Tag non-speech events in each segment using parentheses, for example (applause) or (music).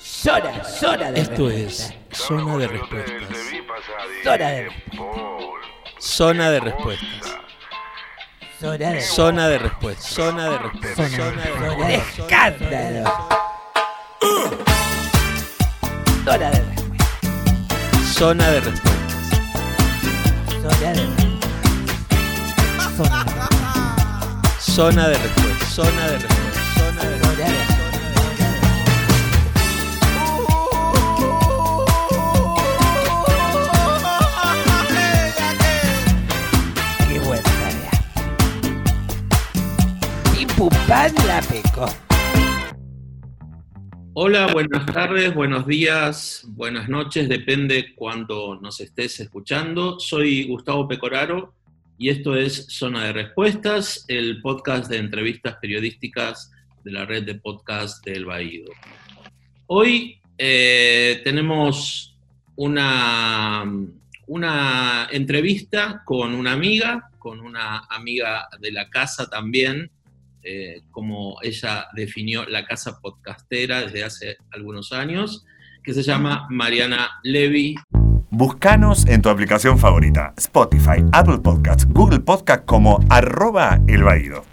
Zona, zona de Esto respuesta. es Zona de Respuestas. Zona de Zona de Respuestas. Zona de Zona de Respuestas. Zona de Respuestas. Zona Zona de Respuestas. escándalo. Zona de respuesta. Zona de Respuestas. Zona de respuesta. Zona de Zona de Respuestas. Zona de Respuestas. Zona de Zona Pipupán la. Hola, buenas tardes, buenos días, buenas noches, depende cuando nos estés escuchando. Soy Gustavo Pecoraro y esto es Zona de Respuestas, el podcast de entrevistas periodísticas de la red de podcast del Baído. Hoy eh, tenemos una, una entrevista con una amiga, con una amiga de la casa también, eh, como ella definió la casa podcastera desde hace algunos años, que se llama Mariana Levy. Buscanos en tu aplicación favorita, Spotify, Apple Podcasts, Google Podcasts como arroba el Baído.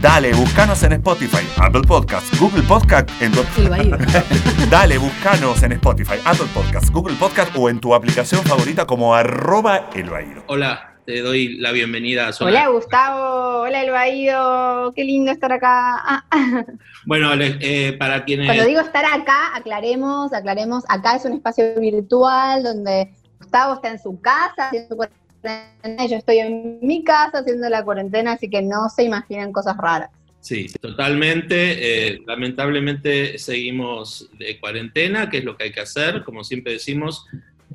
Dale, buscanos en Spotify, Apple Podcasts, Google Podcasts, en tu... El Baído. (laughs) Dale, buscanos en Spotify, Apple Podcasts, Google Podcasts o en tu aplicación favorita como arroba el Baído. Hola, te doy la bienvenida a Zona Hola Gustavo, hola El Baído, qué lindo estar acá. Ah. (laughs) Bueno, eh, para quienes... Cuando digo estar acá, aclaremos, aclaremos, acá es un espacio virtual donde Gustavo está en su casa haciendo su cuarentena y yo estoy en mi casa haciendo la cuarentena, así que no se imaginen cosas raras. Sí, totalmente. eh, lamentablemente seguimos de cuarentena, que es lo que hay que hacer. Como siempre decimos,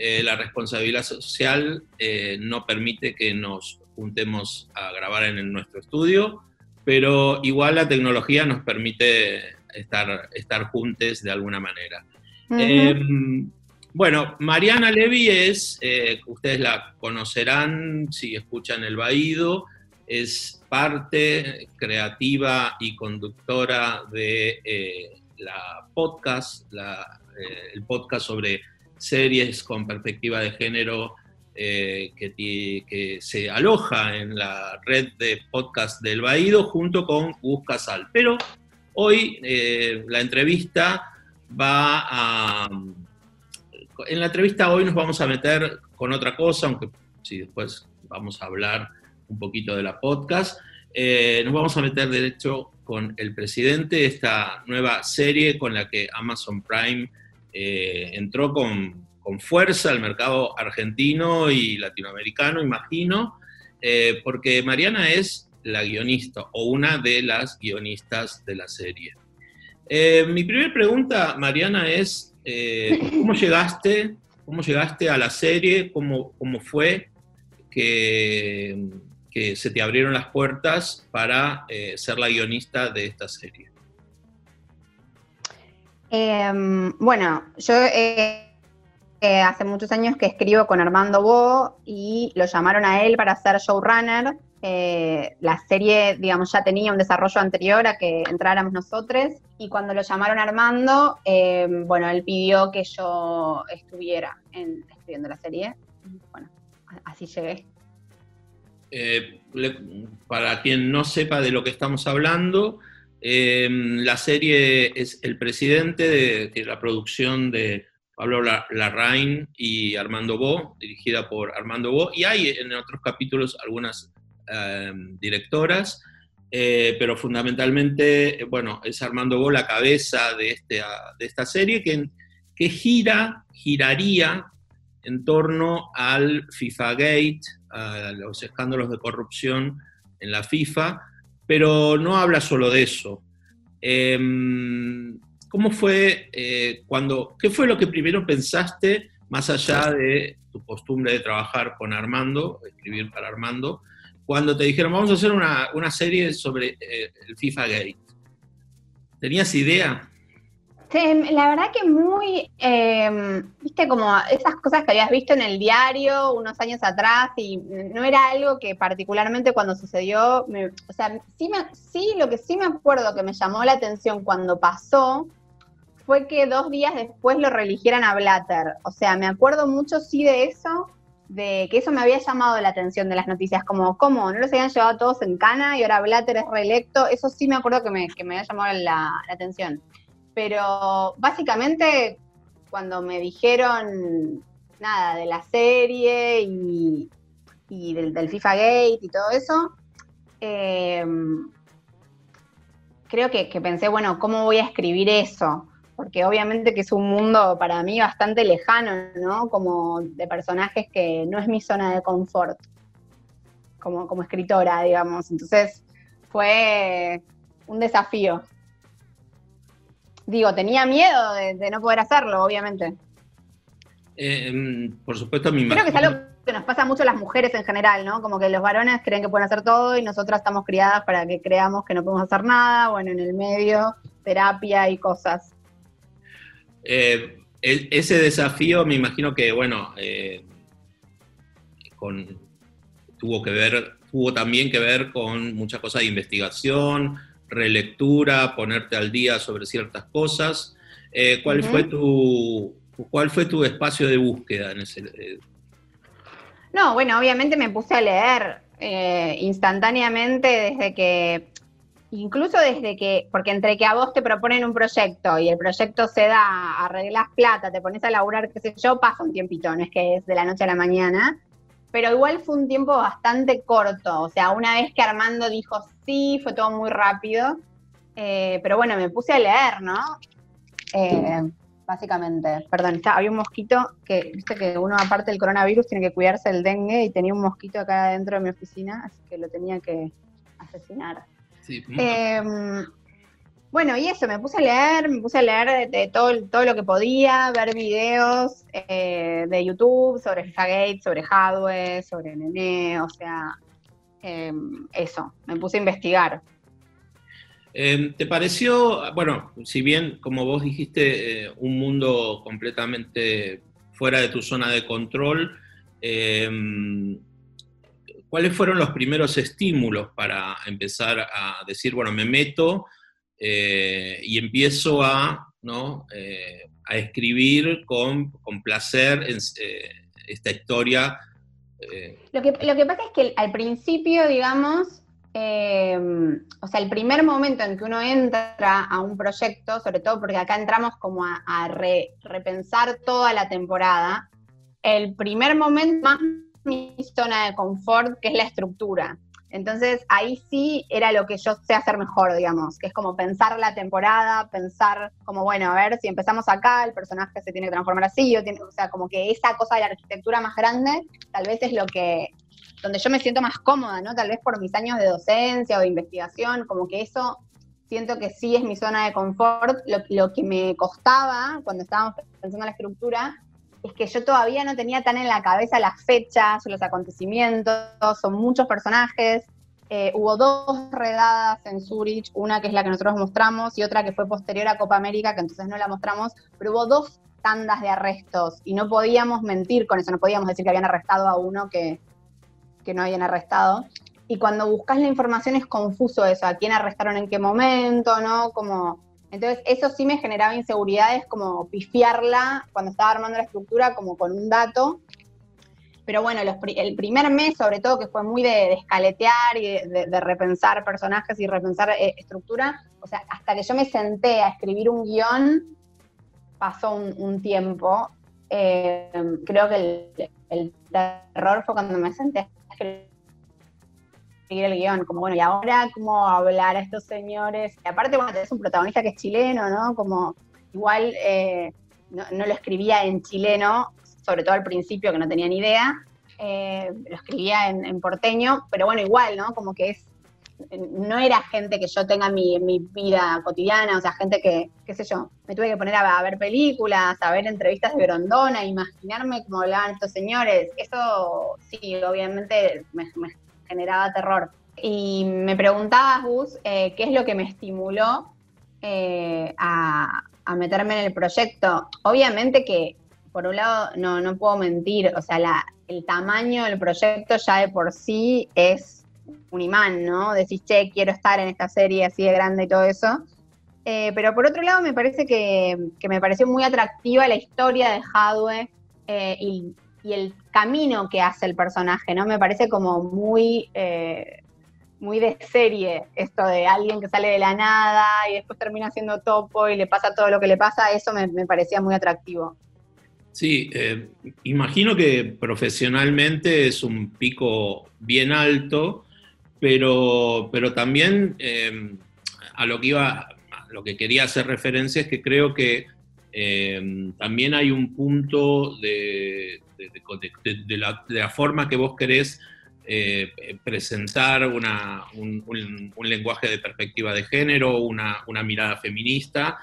eh, la responsabilidad social eh, no permite que nos juntemos a grabar en, nuestro estudio, pero igual la tecnología nos permite estar, estar juntos de alguna manera. Eh, bueno, Mariana Levy es, eh, ustedes la conocerán si escuchan El Baído, es parte creativa y conductora de la podcast, la, el podcast sobre series con perspectiva de género eh, que, se aloja en la red de podcast del Baído junto con Gus Casal. Pero hoy eh, la entrevista va a... En la entrevista hoy nos vamos a meter con otra cosa, aunque si después vamos a hablar un poquito de la podcast. Eh, nos vamos a meter de hecho con el presidente de esta nueva serie con la que Amazon Prime eh, entró con, con fuerza al mercado argentino y latinoamericano, imagino, eh, porque Mariana es la guionista o una de las guionistas de la serie. Eh, mi primera pregunta, Mariana, es eh, ¿cómo llegaste? ¿Cómo llegaste a la serie? ¿Cómo, cómo fue que, que se te abrieron las puertas para ser la guionista de esta serie? Em, bueno, yo eh, eh, hace muchos años que escribo con Armando Bo y lo llamaron a él para ser showrunner. Eh, la serie, digamos, ya tenía un desarrollo anterior a que entráramos nosotros y cuando lo llamaron Armando, em, bueno, él pidió que yo estuviera en, escribiendo la serie. Bueno, así llegué. Le- para quien no sepa de lo que estamos hablando, eh, la serie es El Presidente, de, la producción de Pablo La- Larraín y Armando Bo, dirigida por Armando Bo, y hay en otros capítulos algunas eh, directoras, eh, pero fundamentalmente, bueno, es Armando Bo la cabeza de, este, de esta serie que gira, giraría en torno al FIFA Gate, a los escándalos de corrupción en la FIFA, pero no habla solo de eso. Em, ¿Cómo fue eh, cuando, qué fue lo que primero pensaste, más allá de tu costumbre de trabajar con Armando, escribir para Armando, cuando te dijeron vamos a hacer una, una serie sobre eh, el FIFA Gate? ¿Tenías idea? Sí, la verdad que muy, eh, viste, como esas cosas que habías visto en el diario unos años atrás y no era algo que particularmente cuando sucedió, me- o sea, sí, me- sí, lo que sí me acuerdo que me llamó la atención cuando pasó fue que dos días después lo reeligieran a Blatter. O sea, me acuerdo mucho sí de eso, de que eso me había llamado la atención de las noticias, como, ¿cómo? ¿No los habían llevado todos en cana y ahora Blatter es reelecto? Eso sí me acuerdo que me, que me había llamado la, la atención. Pero básicamente, cuando me dijeron nada de la serie y, del, FIFA Gate y todo eso, eh, creo que, que pensé, bueno, ¿cómo voy a escribir eso? Porque obviamente que es un mundo para mí bastante lejano, ¿no? Como de personajes que no es mi zona de confort, como, como escritora, digamos. Entonces fue un desafío. Digo, tenía miedo de, de no poder hacerlo, obviamente. Eh, por supuesto, mi Creo que es algo que nos pasa mucho a las mujeres en general, ¿no? Como que los varones creen que pueden hacer todo y nosotras estamos criadas para que creamos que no podemos hacer nada, bueno, en el medio, terapia y cosas. Eh, el- ese desafío me imagino que, bueno, eh, con- tuvo que ver, tuvo también que ver con muchas cosas de investigación, relectura, ponerte al día sobre ciertas cosas. Eh, ¿Cuál fue tu cuál fue tu espacio de búsqueda en ese? eh, No, bueno, obviamente me puse a leer eh, instantáneamente desde que, incluso desde que, porque entre que a vos te proponen un proyecto y el proyecto se da, arreglas plata, te pones a laburar, qué sé yo, pasa un tiempito, no es que es de la noche a la mañana, pero igual fue un tiempo bastante corto, o sea, una vez que Armando dijo sí, fue todo muy rápido, eh, pero bueno, me puse a leer, ¿no? Eh, básicamente. Perdón, está, había un mosquito que, viste que uno aparte del coronavirus tiene que cuidarse del dengue y tenía un mosquito acá dentro de mi oficina, así que lo tenía que asesinar. sí, Eh, bueno, y eso, me puse a leer, me puse a leer de, todo, todo lo que podía, ver videos eh, de YouTube sobre FIFA sobre Hadwe, sobre Nene, o sea, eh, eso, me puse a investigar. Eh, ¿Te pareció, bueno, si bien, como vos dijiste, eh, un mundo completamente fuera de tu zona de control, eh, ¿cuáles fueron los primeros estímulos para empezar a decir, bueno, me meto eh, y empiezo a, ¿no? eh, a escribir con, con placer eh, esta historia? Lo que, lo que pasa es que al principio, digamos, eh, o sea, el primer momento en que uno entra a un proyecto, sobre todo porque acá entramos como a, a re- repensar toda la temporada, el primer momento más mi zona de confort, que es la estructura. Entonces ahí sí era lo que yo sé hacer mejor, digamos, que es como pensar la temporada, pensar como, bueno, a ver, si empezamos acá, el personaje se tiene que transformar así, o, tiene, o sea, como que esa cosa de la arquitectura más grande, tal vez es lo que, donde yo me siento más cómoda, ¿no? Tal vez por mis años de docencia o de investigación, como que eso siento que sí es mi zona de confort. Lo, lo que me costaba cuando estábamos pensando en la estructura es que yo todavía no tenía tan en la cabeza las fechas, los acontecimientos, son muchos personajes. Eh, hubo dos redadas en Zurich, una que es la que nosotros mostramos y otra que fue posterior a Copa América, que entonces no la mostramos, pero hubo dos tandas de arrestos y no podíamos mentir con eso, no podíamos decir que habían arrestado a uno que, no habían arrestado. Y cuando buscas la información es confuso eso, a quién arrestaron en qué momento, ¿no? Como, entonces eso sí me generaba inseguridades, como pifiarla cuando estaba armando la estructura, como con un dato. Pero bueno, los el primer mes, sobre todo, que fue muy de, de escaletear y de, repensar personajes y repensar eh, estructura, o sea, hasta que yo me senté a escribir un guion, pasó un, un tiempo. Eh, creo que el, el terror fue cuando me senté a escribir el guion, como bueno, y ahora cómo hablar a estos señores. Y aparte, bueno, tenés un protagonista que es chileno, ¿no? Como igual eh, no, lo escribía en chileno, sobre todo al principio que no tenía ni idea, eh, lo escribía en, porteño, pero bueno, igual, ¿no? Como que es, no era gente que yo tenga en mi, mi vida cotidiana, o sea, gente que, qué sé yo, me tuve que poner a, ver películas, a ver entrevistas de Grondona, imaginarme cómo hablaban estos señores. Eso sí, obviamente me, me generaba terror. Y me preguntabas, Gus, eh, qué es lo que me estimuló eh, a, meterme en el proyecto. Obviamente que, por un lado, no, no puedo mentir, o sea, el tamaño del proyecto ya de por sí es un imán, ¿no? Decís, che, quiero estar en esta serie así de grande y todo eso. Eh, pero por otro lado, me parece que, que, me pareció muy atractiva la historia de Hadwe eh, y, y, el camino que hace el personaje, ¿no? Me parece como muy, eh, muy de serie esto de alguien que sale de la nada y después termina siendo topo y le pasa todo lo que le pasa, eso me, parecía muy atractivo. Sí, eh, imagino que profesionalmente es un pico bien alto, pero, pero también eh, a lo que iba, a lo que quería hacer referencia es que creo que también hay un punto de, de, de, de la, la, forma que vos querés eh, presentar una, un, un, un, lenguaje de perspectiva de género, una, una mirada feminista,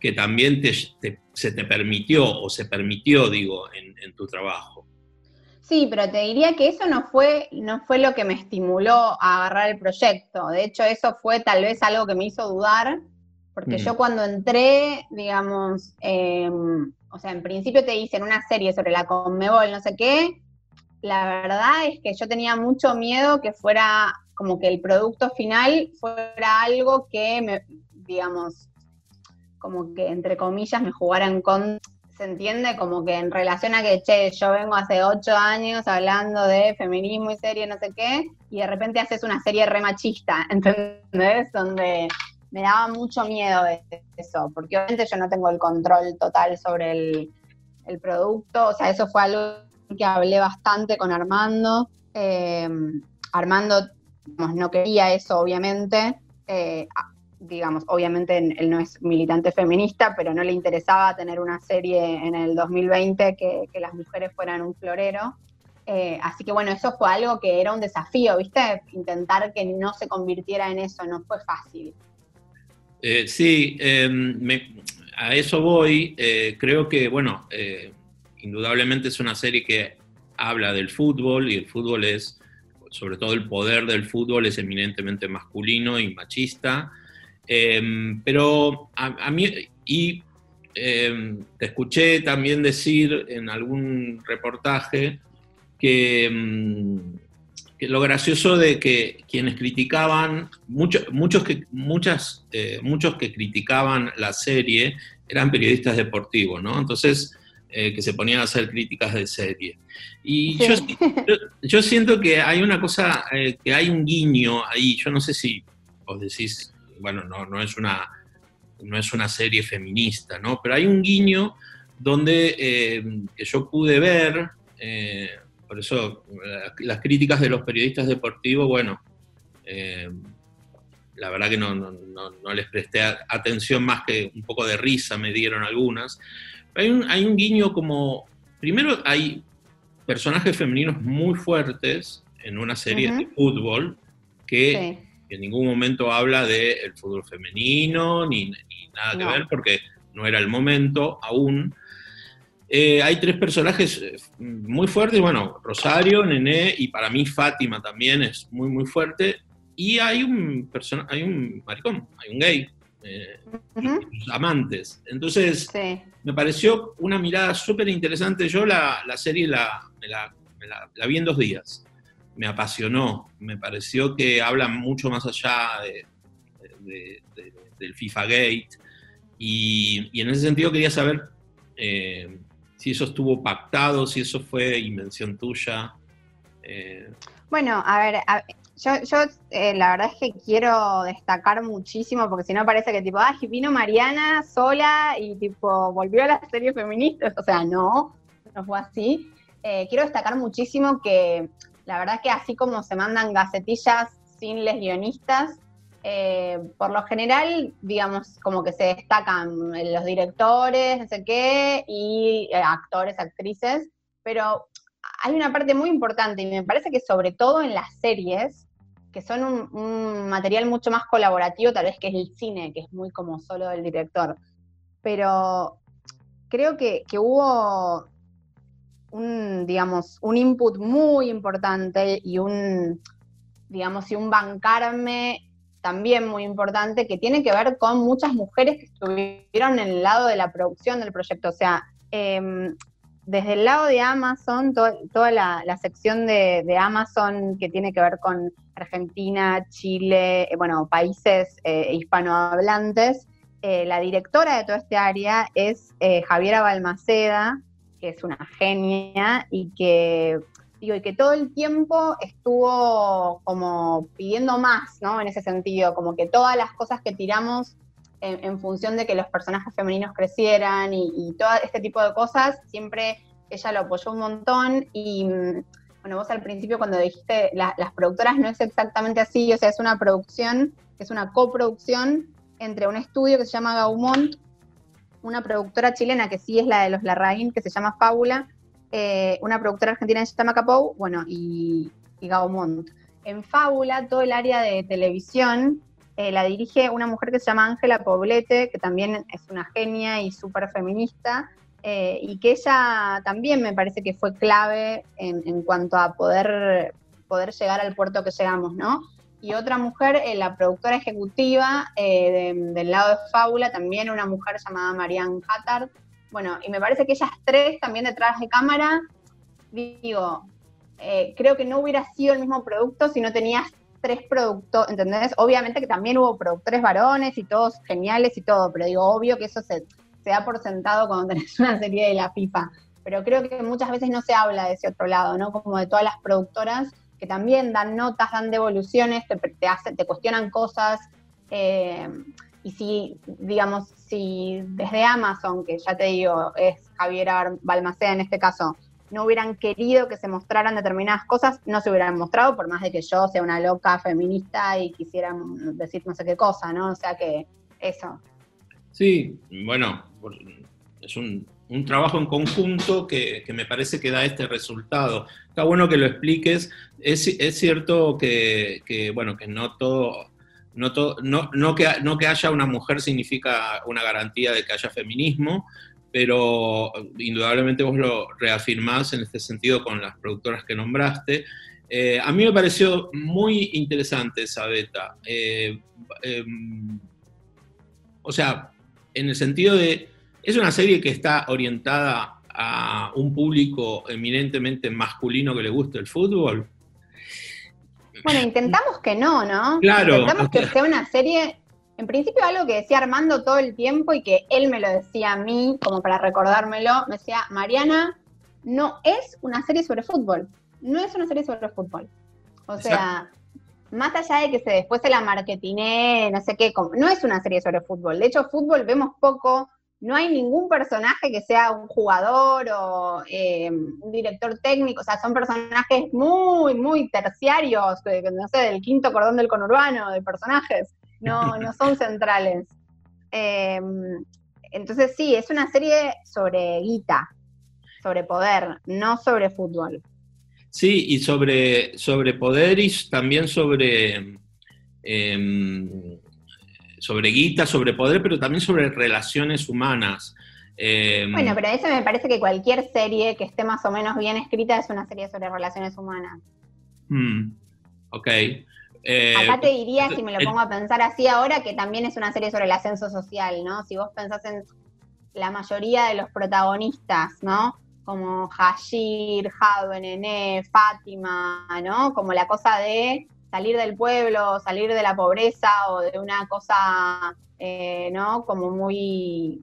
que también te, te, se te permitió o se permitió, digo, en, en, tu trabajo. Sí, pero te diría que eso no fue, no fue lo que me estimuló a agarrar el proyecto. De hecho, eso fue tal vez algo que me hizo dudar, porque mm. yo cuando entré, digamos, eh, o sea, en principio te dicen una serie sobre la Conmebol, no sé qué, la verdad es que yo tenía mucho miedo que fuera como que el producto final fuera algo que me, digamos, como que entre comillas me jugaran con, se entiende como que en relación a que, che, yo vengo hace ocho años hablando de feminismo y serie, no sé qué, y de repente haces una serie re machista, (laughs) ¿entendés? Donde me daba mucho miedo de eso, porque obviamente yo no tengo el control total sobre el, el producto, o sea, eso fue algo que hablé bastante con Armando. Eh, Armando digamos, no quería eso, obviamente. Eh, digamos, obviamente él no es militante feminista, pero no le interesaba tener una serie en el 2020 que, que las mujeres fueran un florero. Eh, así que bueno, eso fue algo que era un desafío, ¿viste? Intentar que no se convirtiera en eso, no fue fácil. Eh, sí, eh, me, a eso voy. creo que, bueno, indudablemente es una serie que habla del fútbol y el fútbol es, sobre todo el poder del fútbol es eminentemente masculino y machista. Eh, pero a, mí, y eh, te escuché también decir en algún reportaje que, lo gracioso de que quienes criticaban, mucho, muchos, que, muchas, eh, muchos que criticaban la serie eran periodistas deportivos, ¿no? Entonces, eh, que se ponían a hacer críticas de serie. Y sí. yo, (laughs) yo, yo, siento que hay una cosa, eh, que hay un guiño ahí, yo no sé si os decís bueno, no, no, es una, no es una serie feminista, ¿no? Pero hay un guiño donde que yo pude ver, por eso las críticas de los periodistas deportivos, bueno, eh, la verdad que no, no, no, les presté atención más que un poco de risa me dieron algunas. Hay un, hay un guiño como, primero hay personajes femeninos muy fuertes en una serie uh -huh. de fútbol que... Sí en ningún momento habla del de fútbol femenino ni, ni nada que ver porque no era el momento aún. Eh, hay tres personajes eh, muy fuertes, bueno, Rosario, Nené y para mí Fátima también es muy, muy fuerte. Y hay un, hay un maricón, hay un gay, eh, uh -huh. amantes. Entonces, sí. me pareció una mirada súper interesante. Yo la, la serie la, me la, me la, la vi en dos días me apasionó, me pareció que habla mucho más allá de, de, de, del FIFA Gate y, y, en ese sentido quería saber eh, si eso estuvo pactado, si eso fue invención tuya. Eh. Bueno, a ver, a, yo, eh, la verdad es que quiero destacar muchísimo, porque si no parece que tipo, ah, vino Mariana sola y tipo volvió a la serie feminista, o sea, no, no fue así. Eh, quiero destacar muchísimo que la verdad es que así como se mandan gacetillas sin les guionistas, eh, por lo general, digamos, como que se destacan los directores, no sé qué, y eh, actores, actrices, pero hay una parte muy importante y me parece que sobre todo en las series, que son un, material mucho más colaborativo, tal vez que es el cine, que es muy como solo del director, pero creo que, que hubo un, digamos, un input muy importante y un, digamos, y un bancarme también muy importante que tiene que ver con muchas mujeres que estuvieron en el lado de la producción del proyecto. O sea, eh, desde el lado de Amazon, to toda la, sección de, Amazon que tiene que ver con Argentina, Chile, eh, bueno, países eh, hispanohablantes, eh, la directora de toda este área es Javiera Balmaceda, que es una genia y que, y que todo el tiempo estuvo como pidiendo más, ¿no? En ese sentido, como que todas las cosas que tiramos en, función de que los personajes femeninos crecieran y, todo este tipo de cosas, siempre ella lo apoyó un montón y bueno, vos al principio cuando dijiste las productoras no es exactamente así, o sea, es una producción, es una coproducción entre un estudio que se llama Gaumont, una productora chilena que sí es la de los Larraín, que se llama Fábula, eh, una productora argentina llama Capou, bueno, y, y Gaumont. En Fábula, todo el área de televisión eh, la dirige una mujer que se llama Ángela Poblete, que también es una genia y súper feminista, eh, y que ella también me parece que fue clave en, cuanto a poder, poder llegar al puerto que llegamos, ¿no? Y otra mujer, eh, la productora ejecutiva del lado de Fábula, también una mujer llamada Marianne Hattard. Bueno, y me parece que ellas tres también detrás de cámara, digo, creo que no hubiera sido el mismo producto si no tenías tres productos, ¿entendés? Obviamente que también hubo productores varones y todos geniales y todo, pero digo, obvio que eso se, da por sentado cuando (laughs) tenés una serie de la FIFA. Pero creo que muchas veces no se habla de ese otro lado, ¿no? Como de todas las productoras que también dan notas, dan devoluciones, te, te, te cuestionan cosas. Eh, y si, digamos, si desde Amazon, que ya te digo, es Javier Balmaceda en este caso, no hubieran querido que se mostraran determinadas cosas, no se hubieran mostrado, por más de que yo sea una loca feminista y quisiera decir no sé qué cosa, ¿no? O sea que eso. Sí, bueno, es un, trabajo en conjunto que, me parece que da este resultado. Está bueno que lo expliques. Es, cierto que, bueno, que no todo, no, que, no que haya una mujer significa una garantía de que haya feminismo, pero indudablemente vos lo reafirmás en este sentido con las productoras que nombraste. Eh, a mí me pareció muy interesante esa beta. Eh, em, o sea, en el sentido de, es una serie que está orientada a un público eminentemente masculino que le gusta el fútbol. Bueno, intentamos que no, ¿no? Claro. Intentamos que sea una serie en principio algo que decía Armando todo el tiempo y que él me lo decía a mí, como para recordármelo, me decía, Mariana, no es una serie sobre fútbol, no es una serie sobre fútbol. O sea, más allá de que se después se la marketiné, no sé qué, no es una serie sobre fútbol. De hecho, fútbol vemos poco, no hay ningún personaje que sea un jugador o eh, un director técnico, o sea, son personajes muy, muy terciarios, no sé, del quinto cordón del conurbano, de personajes no, no (laughs) son centrales. Em, entonces sí, es una serie sobre guita, sobre poder, no sobre fútbol. Sí, y sobre, sobre poder y también sobre, em, sobre guita, sobre poder, pero también sobre relaciones humanas. Em, bueno, pero eso me parece que cualquier serie que esté más o menos bien escrita es una serie sobre relaciones humanas. Hmm, ok. Eh, Acá te diría, si me lo pongo a pensar así ahora, que también es una serie sobre el ascenso social, ¿no? Si vos pensás en la mayoría de los protagonistas, ¿no? Como Hashir, Jado, Nené, Fátima, ¿no? Como la cosa de salir del pueblo, salir de la pobreza o de una cosa, eh, ¿no? Como muy,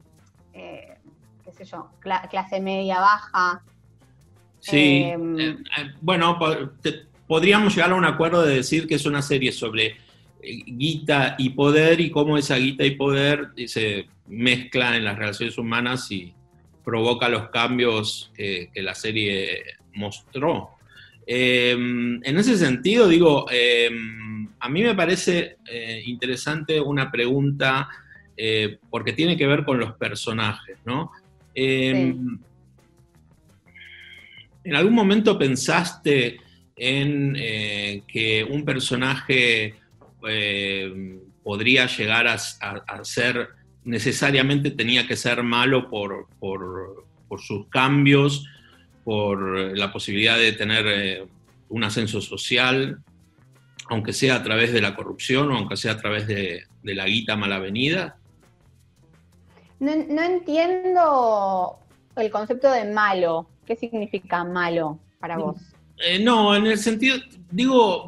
eh, qué sé yo, clase media baja. Sí, bueno, podríamos llegar a un acuerdo de decir que es una serie sobre eh, guita y poder y cómo esa guita y poder se mezcla en las relaciones humanas y provoca los cambios que, la serie mostró. Em, en ese sentido, digo, em, a mí me parece eh, interesante una pregunta eh, porque tiene que ver con los personajes, ¿no? Em, ¿En algún momento pensaste en eh, que un personaje podría llegar a, ser, necesariamente tenía que ser malo por, sus cambios, por la posibilidad de tener eh, un ascenso social, aunque sea a través de la corrupción o aunque sea a través de, la guita malavenida? No, no entiendo el concepto de malo. ¿Qué significa malo para vos? Eh, no, en el sentido, digo,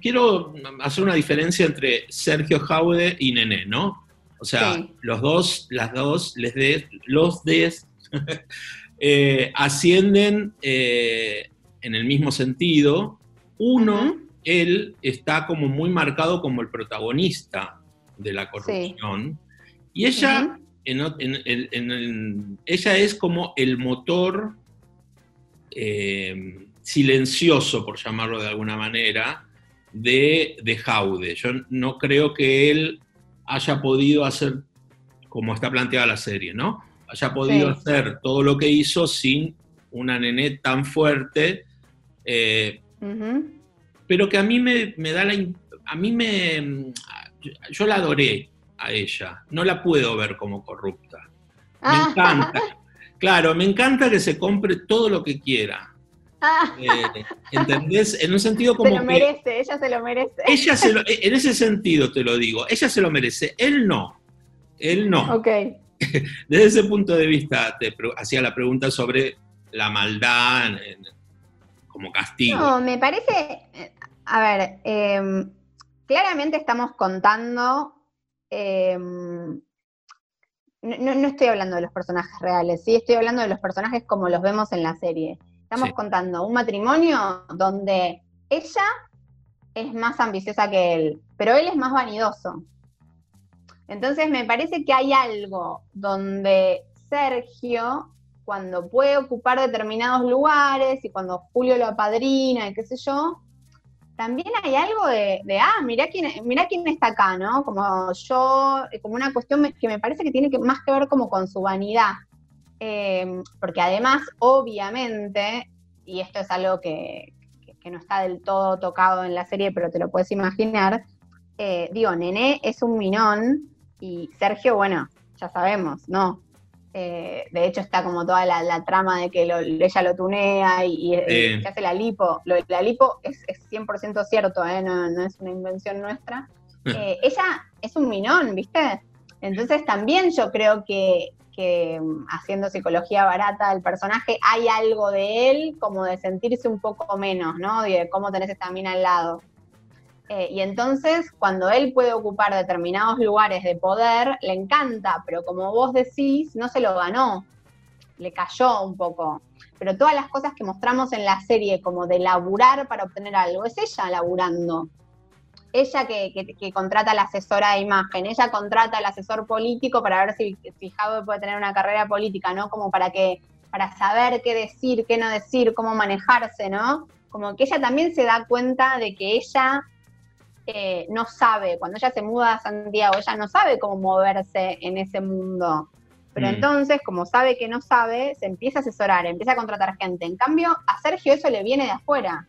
quiero hacer una diferencia entre Sergio Jaude y Nené, ¿no? O sea, Sí. los dos, las dos, les de, los des (laughs) eh, ascienden eh, en el mismo sentido. Uno, él está como muy marcado como el protagonista de la corrupción. Y ella, en en- en- ella es como el motor eh, silencioso, por llamarlo de alguna manera, de, de Jaude. Yo no creo que él haya podido hacer, como está planteada la serie, ¿no? Haya podido Sí. hacer todo lo que hizo sin una nené tan fuerte, eh, pero que a mí me, me da la... A mí me... Yo la adoré a ella, no la puedo ver como corrupta. Me Ah. encanta. (laughs) Claro, me encanta que se compre todo lo que quiera. Ah, Eh, ¿Entendés? En un sentido se como lo que merece, ella se lo merece. ella se lo, en ese sentido te lo digo, ella se lo merece, él no. Él no. Ok. (laughs) Desde ese punto de vista te hacía la pregunta sobre la maldad en- como castigo. No, me parece, eh, a ver, em, claramente estamos contando, em, no, no- no estoy hablando de los personajes reales, sí estoy hablando de los personajes como los vemos en la serie. Estamos Sí. contando un matrimonio donde ella es más ambiciosa que él, pero él es más vanidoso. Entonces me parece que hay algo donde Sergio, cuando puede ocupar determinados lugares y cuando Julio lo apadrina y qué sé yo, también hay algo de, ah, mirá quién, mirá quién está acá, ¿no? Como yo, eh, como una cuestión que me parece que tiene que, más que ver como con su vanidad. Eh, porque además, obviamente, y esto es algo que no está del todo tocado en la serie, pero te lo puedes imaginar, eh, digo, Nené es un minón y Sergio, bueno, ya sabemos, ¿no? Eh, de hecho está como toda la, la trama de que lo- ella lo tunea y, eh, hace la lipo. Lo de la lipo es, es 100% cierto, ¿eh? no, no es una invención nuestra. (laughs) Eh, ella es un minón, ¿viste? Entonces también yo creo que, que, mm, haciendo psicología barata del personaje hay algo de él como de sentirse un poco menos, ¿no? De cómo tenés esta mina al lado. Eh, y entonces, cuando él puede ocupar determinados lugares de poder, le encanta, pero como vos decís, no se lo ganó, le cayó un poco. Pero todas las cosas que mostramos en la serie, como de laburar para obtener algo, es ella laburando. Ella que, que- contrata a la asesora de imagen, ella contrata al asesor político para ver si, si puede tener una carrera política, ¿no? Como para que, para saber qué decir, qué no decir, cómo manejarse, ¿no? Como que ella también se da cuenta de que ella eh, no sabe, cuando ella se muda a Santiago, ella no sabe cómo moverse en ese mundo. Pero Mm. entonces, como sabe que no sabe, se empieza a asesorar, empieza a contratar gente. En cambio, a Sergio eso le viene de afuera.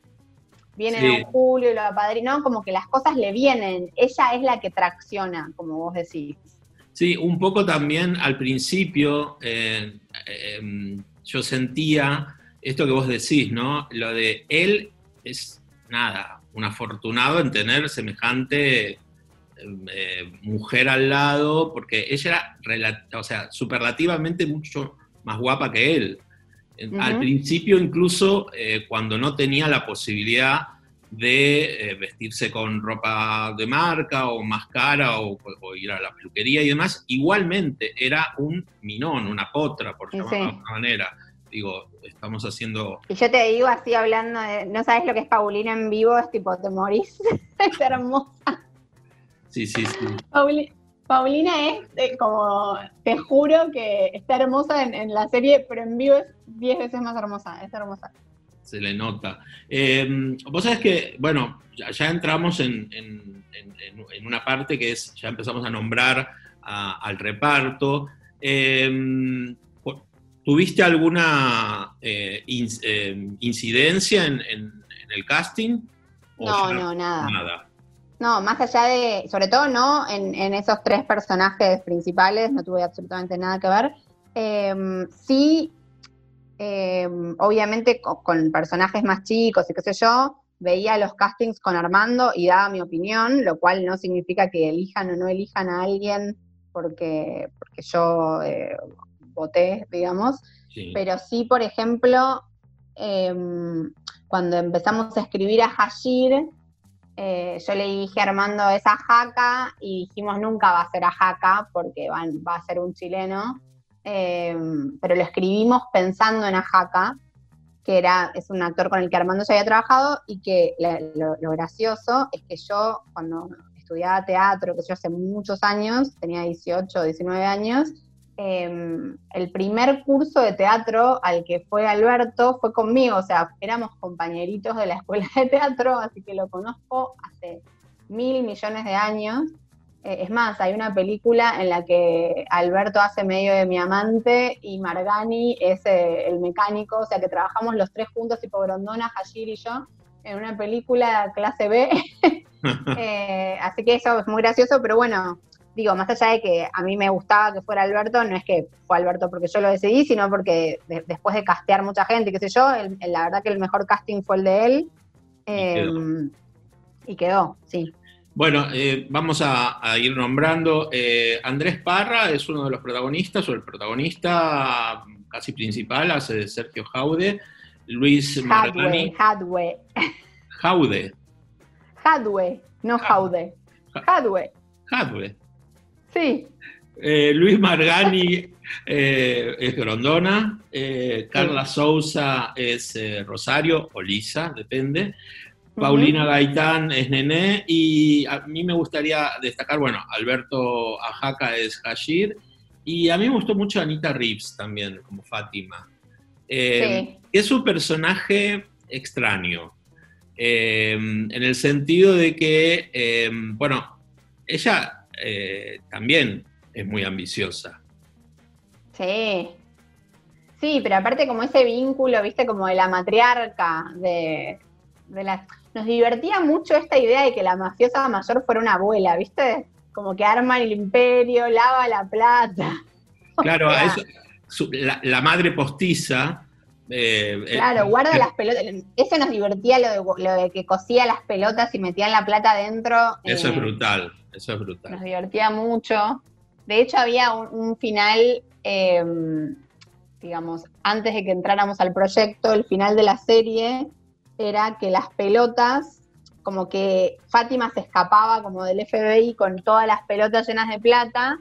Viene Sí. Julio y lo apadrinó, como que las cosas le vienen. Ella es la que tracciona, como vos decís. Sí, un poco también al principio eh, eh, yo sentía esto que vos decís, ¿no? Lo de él es nada, un afortunado en tener semejante eh, mujer al lado, porque ella era o sea, superlativamente mucho más guapa que él. Al principio, incluso eh, cuando no tenía la posibilidad de eh, vestirse con ropa de marca o más cara o, o ir a la peluquería y demás, igualmente era un minón, una potra, por Sí. llamarlo de alguna manera. Digo, estamos haciendo... Y yo te digo así hablando de, no sabes lo que es Paulina en vivo, es tipo, te morís. (laughs) es hermosa. Sí, sí, sí. Pauli- Paulina es eh, como, te juro que está hermosa en, en la serie, pero en vivo es 10 veces más hermosa, es hermosa. se le nota. Eh, vos sabés que, bueno, ya, ya entramos en, en- en- en- en una parte que es, ya empezamos a nombrar a- al reparto. Eh, ¿Tuviste alguna eh, eh, incidencia en, en- en el casting? ¿O No, no, nada. Nada. No, más allá de, sobre todo no en, en esos tres personajes principales, no tuve absolutamente nada que ver. Eh, sí, eh, obviamente co- con, personajes más chicos y qué sé yo, veía los castings con Armando y daba mi opinión, lo cual no significa que elijan o no elijan a alguien porque, porque yo voté, digamos. Sí. Pero sí, por ejemplo, em, cuando empezamos a escribir a Hashir, eh, yo le dije a Armando esa jaca y dijimos nunca va a ser a jaca porque va a ser un chileno, eh, pero lo escribimos pensando en Ajaca, que era, es un actor con el que Armando ya había trabajado y que lo, gracioso es que yo cuando estudiaba teatro, que yo hace muchos años, tenía 18 o 19 años, em, el primer curso de teatro al que fue Alberto fue conmigo, o sea, éramos compañeritos de la escuela de teatro, así que lo conozco hace mil millones de años. Eh, es más, hay una película en la que Alberto hace medio de mi amante y Margani es eh, el mecánico, o sea que trabajamos los tres juntos, tipo Grondona, Hashir y yo, en una película clase B. (laughs) (laughs) Eh, así que eso es muy gracioso, pero bueno, digo, más allá de que a mí me gustaba que fuera Alberto, no es que fue Alberto porque yo lo decidí, sino porque después de castear mucha gente, qué sé yo, la verdad que el mejor casting fue el de él. y quedó sí. Bueno, eh, vamos a, ir nombrando. Eh, Andrés Parra es uno de los protagonistas, o el protagonista casi principal, hace de Sergio Jaude. Luis Margani. Hadwe. Jaude. Hadwe, no Jaude. Hadwe. Hadwe. Sí. Eh, Luis Margani es Grondona. Carla Sousa es Rosario o Lisa, depende. Paulina Gaitán es Nené y a mí me gustaría destacar, bueno, Alberto Ajaca es Hashir y a mí me gustó mucho Anita Reeves también como Fátima. Eh, es un personaje extraño, eh, en el sentido de que, eh, bueno, ella también es muy ambiciosa. Sí, sí, pero aparte como ese vínculo, viste, como de la matriarca, de, de la nos divertía mucho esta idea de que la mafiosa mayor fuera una abuela, ¿viste? Como que arma el imperio, lava la plata. (laughs) Claro, eso, la, madre postiza. Eh, eh, claro, guarda las pelotas. Eso nos divertía lo de, que cosía las pelotas y metían la plata adentro. Eso es eh, brutal, eso es brutal. Nos divertía mucho. De hecho, había un, final, digamos, antes de que entráramos al proyecto, el final de la serie, era que las pelotas, como que Fátima se escapaba como del FBI con todas las pelotas llenas de plata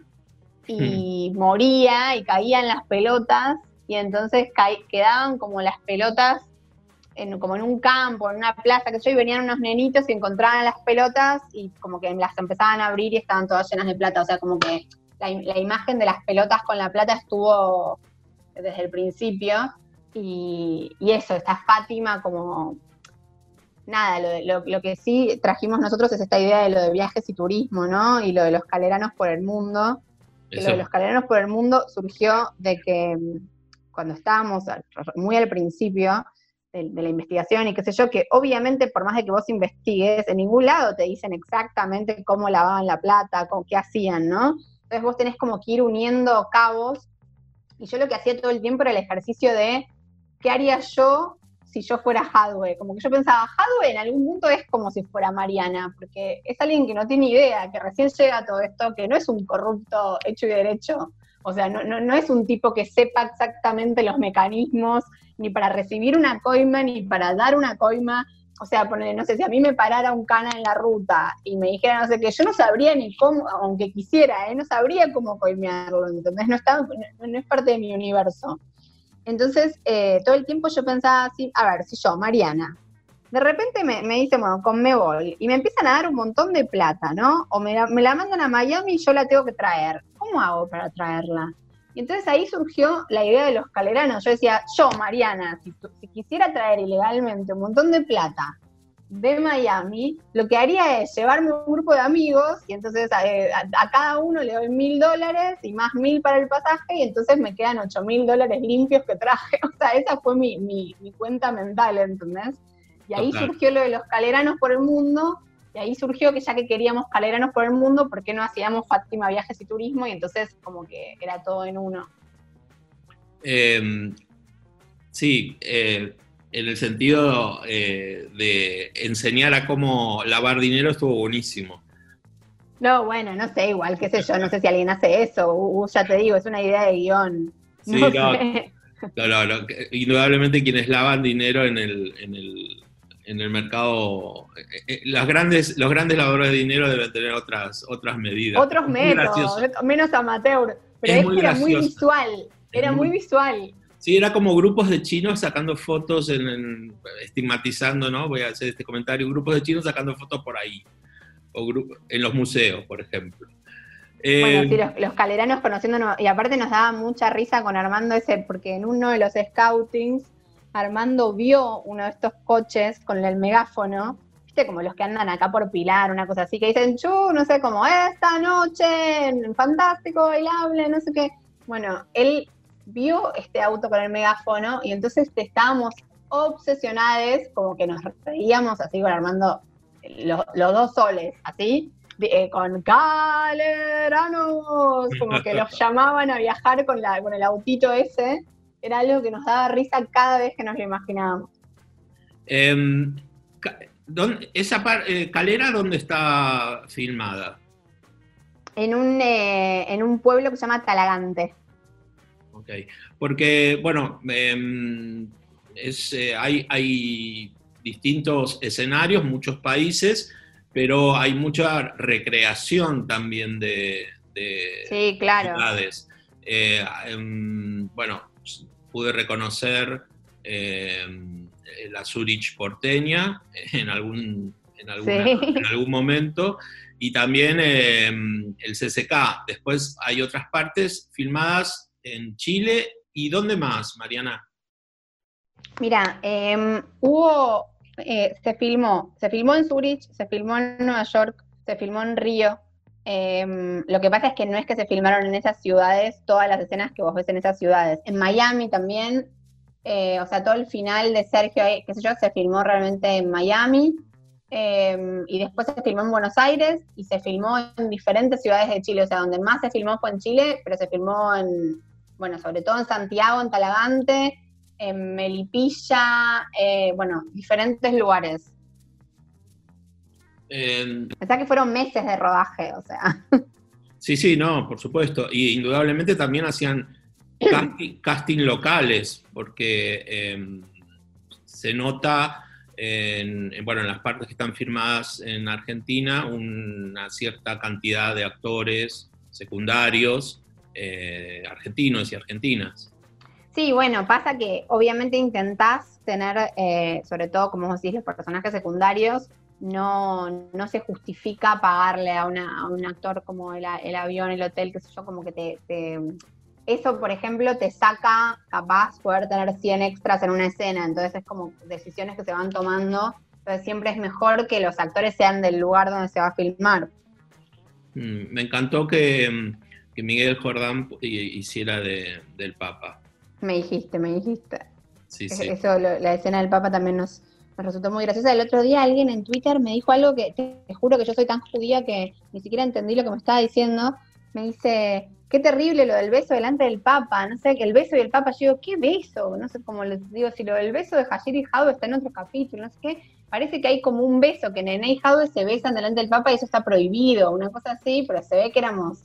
y hmm. moría y caían las pelotas y entonces quedaban como las pelotas en, como en un campo, en una plaza, que yo, y venían unos nenitos y encontraban las pelotas y como que las empezaban a abrir y estaban todas llenas de plata, o sea, como que la, la imagen de las pelotas con la plata estuvo desde el principio y, y eso, está Fátima como nada, lo, que sí trajimos nosotros es esta idea de lo de viajes y turismo, ¿no? Y lo de los caleranos por el mundo. lo de los caleranos por el mundo surgió de que mm, cuando estábamos muy al principio de, la investigación y qué sé yo, que obviamente por más de que vos investigues, en ningún lado te dicen exactamente cómo lavaban la plata, con qué hacían, ¿no? Entonces vos tenés como que ir uniendo cabos. Y yo lo que hacía todo el tiempo era el ejercicio de qué haría yo si yo fuera Hadwe. Como que yo pensaba, Hadwe en algún punto es como si fuera Mariana, porque es alguien que no tiene idea, que recién llega a todo esto, que no es un corrupto hecho y derecho. O sea, no, no, es un tipo que sepa exactamente los mecanismos, ni para recibir una coima, ni para dar una coima. O sea, no sé, si a mí me parara un cana en la ruta y me dijera, no sé qué, yo no sabría ni cómo, aunque quisiera, ¿eh? no sabría cómo coimearlo, entonces no, no es parte de mi universo. Entonces, eh, todo el tiempo yo pensaba así, a ver, si yo, Mariana, de repente me, me dice, bueno, con voy, y me empiezan a dar un montón de plata, ¿no? O me, la mandan a Miami y yo la tengo que traer. ¿Cómo hago para traerla? Y entonces ahí surgió la idea de los caleranos. Yo decía, yo, Mariana, si, si quisiera traer ilegalmente un montón de plata de Miami, lo que haría es llevarme un grupo de amigos y entonces eh, a, cada uno le doy mil dólares y más mil para el pasaje y entonces me quedan ocho mil dólares limpios que traje. (laughs) O sea, esa fue mi, mi, cuenta mental, ¿entendés? Y ahí surgió lo de los caleranos por el mundo y ahí surgió que ya que queríamos caleranos por el mundo, ¿por qué no hacíamos Fátima Viajes y Turismo? Y entonces como que era todo en uno. Em, sí, eh, en el sentido eh, de enseñar a cómo lavar dinero estuvo buenísimo. No, bueno, no sé, igual, qué sé yo, no sé si alguien hace eso, ya te digo, es una idea de guion. Sí, no, no, no, indudablemente quienes lavan dinero en el, en en el mercado, eh, eh, las grandes, los grandes ladrones de dinero deben tener otras, otras medidas. Otros métodos, menos amateur. Pero Es es, muy que era muy visual. Era muy muy- visual. Sí, era como grupos de chinos sacando fotos, en, en- estigmatizando, ¿no? Voy a hacer este comentario, grupos de chinos sacando fotos por ahí, o en los museos, por ejemplo. Eh, Bueno, sí, los, los caleranos conociéndonos, y aparte nos daba mucha risa con Armando ese, porque en uno de los scoutings, Armando vio uno de estos coches con el megáfono, viste, como los que andan acá por Pilar, una cosa así, que dicen, chu, no sé, como esta noche, fantástico, bailable, no sé qué. Bueno, él vio este auto con el megáfono y entonces estábamos obsesionados, como que nos reíamos así con Armando, los, los dos soles, así, eh, con caleranos, como que los (laughs) llamaban a viajar con, la, con el autito ese, era algo que nos daba risa cada vez que nos lo imaginábamos. em, ¿dónde- esa par- eh, calera dónde está filmada? En un, eh, en un pueblo que se llama Talagante. Ok, porque, bueno, em, es, eh, hay, hay distintos escenarios, muchos países, pero hay mucha recreación también de, de Sí, claro. ciudades. Eh, em, bueno, pude reconocer em, la Zurich porteña en algún, en alguna- Sí. en algún momento y también em, el CCK. Después hay otras partes filmadas en Chile. ¿Y dónde más, Mariana? Mira, em, hubo, eh, se filmó, se filmó en Zurich, se filmó en Nueva York, se filmó en Río. Em, lo que pasa es que no es que se filmaron en esas ciudades todas las escenas que vos ves en esas ciudades. En Miami también, eh, o sea, todo el final de Sergio, eh, qué sé yo, se filmó realmente en Miami. em, y después se filmó en Buenos Aires y se filmó en diferentes ciudades de Chile. O sea, donde más se filmó fue en Chile, pero se filmó en, bueno, sobre todo en Santiago, en Talagante, en Melipilla, eh, bueno, diferentes lugares. En- Pensá que fueron meses de rodaje, o sea. Sí, sí, no, por supuesto. Y indudablemente también hacían casting, (clears throat) casting locales, porque eh, se nota en, en, bueno, en las partes que están firmadas en Argentina una cierta cantidad de actores secundarios eh, argentinos y argentinas. Sí, bueno, pasa que obviamente intentás tener, eh, sobre todo como vos decís, los personajes secundarios, no, no se justifica pagarle a, una, a un actor como el, el avión, el hotel, qué sé yo, como que te, te- Eso, por ejemplo, te saca capaz poder tener 100 extras en una escena, entonces es como decisiones que se van tomando, entonces siempre es mejor que los actores sean del lugar donde se va a filmar. Mm, Me encantó que, mm, que Miguel Jordán hi- hiciera de- del Papa. Me dijiste, me dijiste. Sí, sí. Eso, lo- la escena del Papa también nos, nos resultó muy graciosa. El otro día alguien en Twitter me dijo algo que te, juro que yo soy tan judía que ni siquiera entendí lo que me estaba diciendo. Me dice, qué terrible lo del beso delante del Papa. No sé, que el beso y el Papa. Yo digo, ¿qué beso? No sé cómo les digo, si lo del beso de Hashir y Jadwe está en otro capítulo, no sé qué. Parece que hay como un beso, que Nene y Jadwe se besan delante del Papa y eso está prohibido, una cosa así, pero se ve que éramos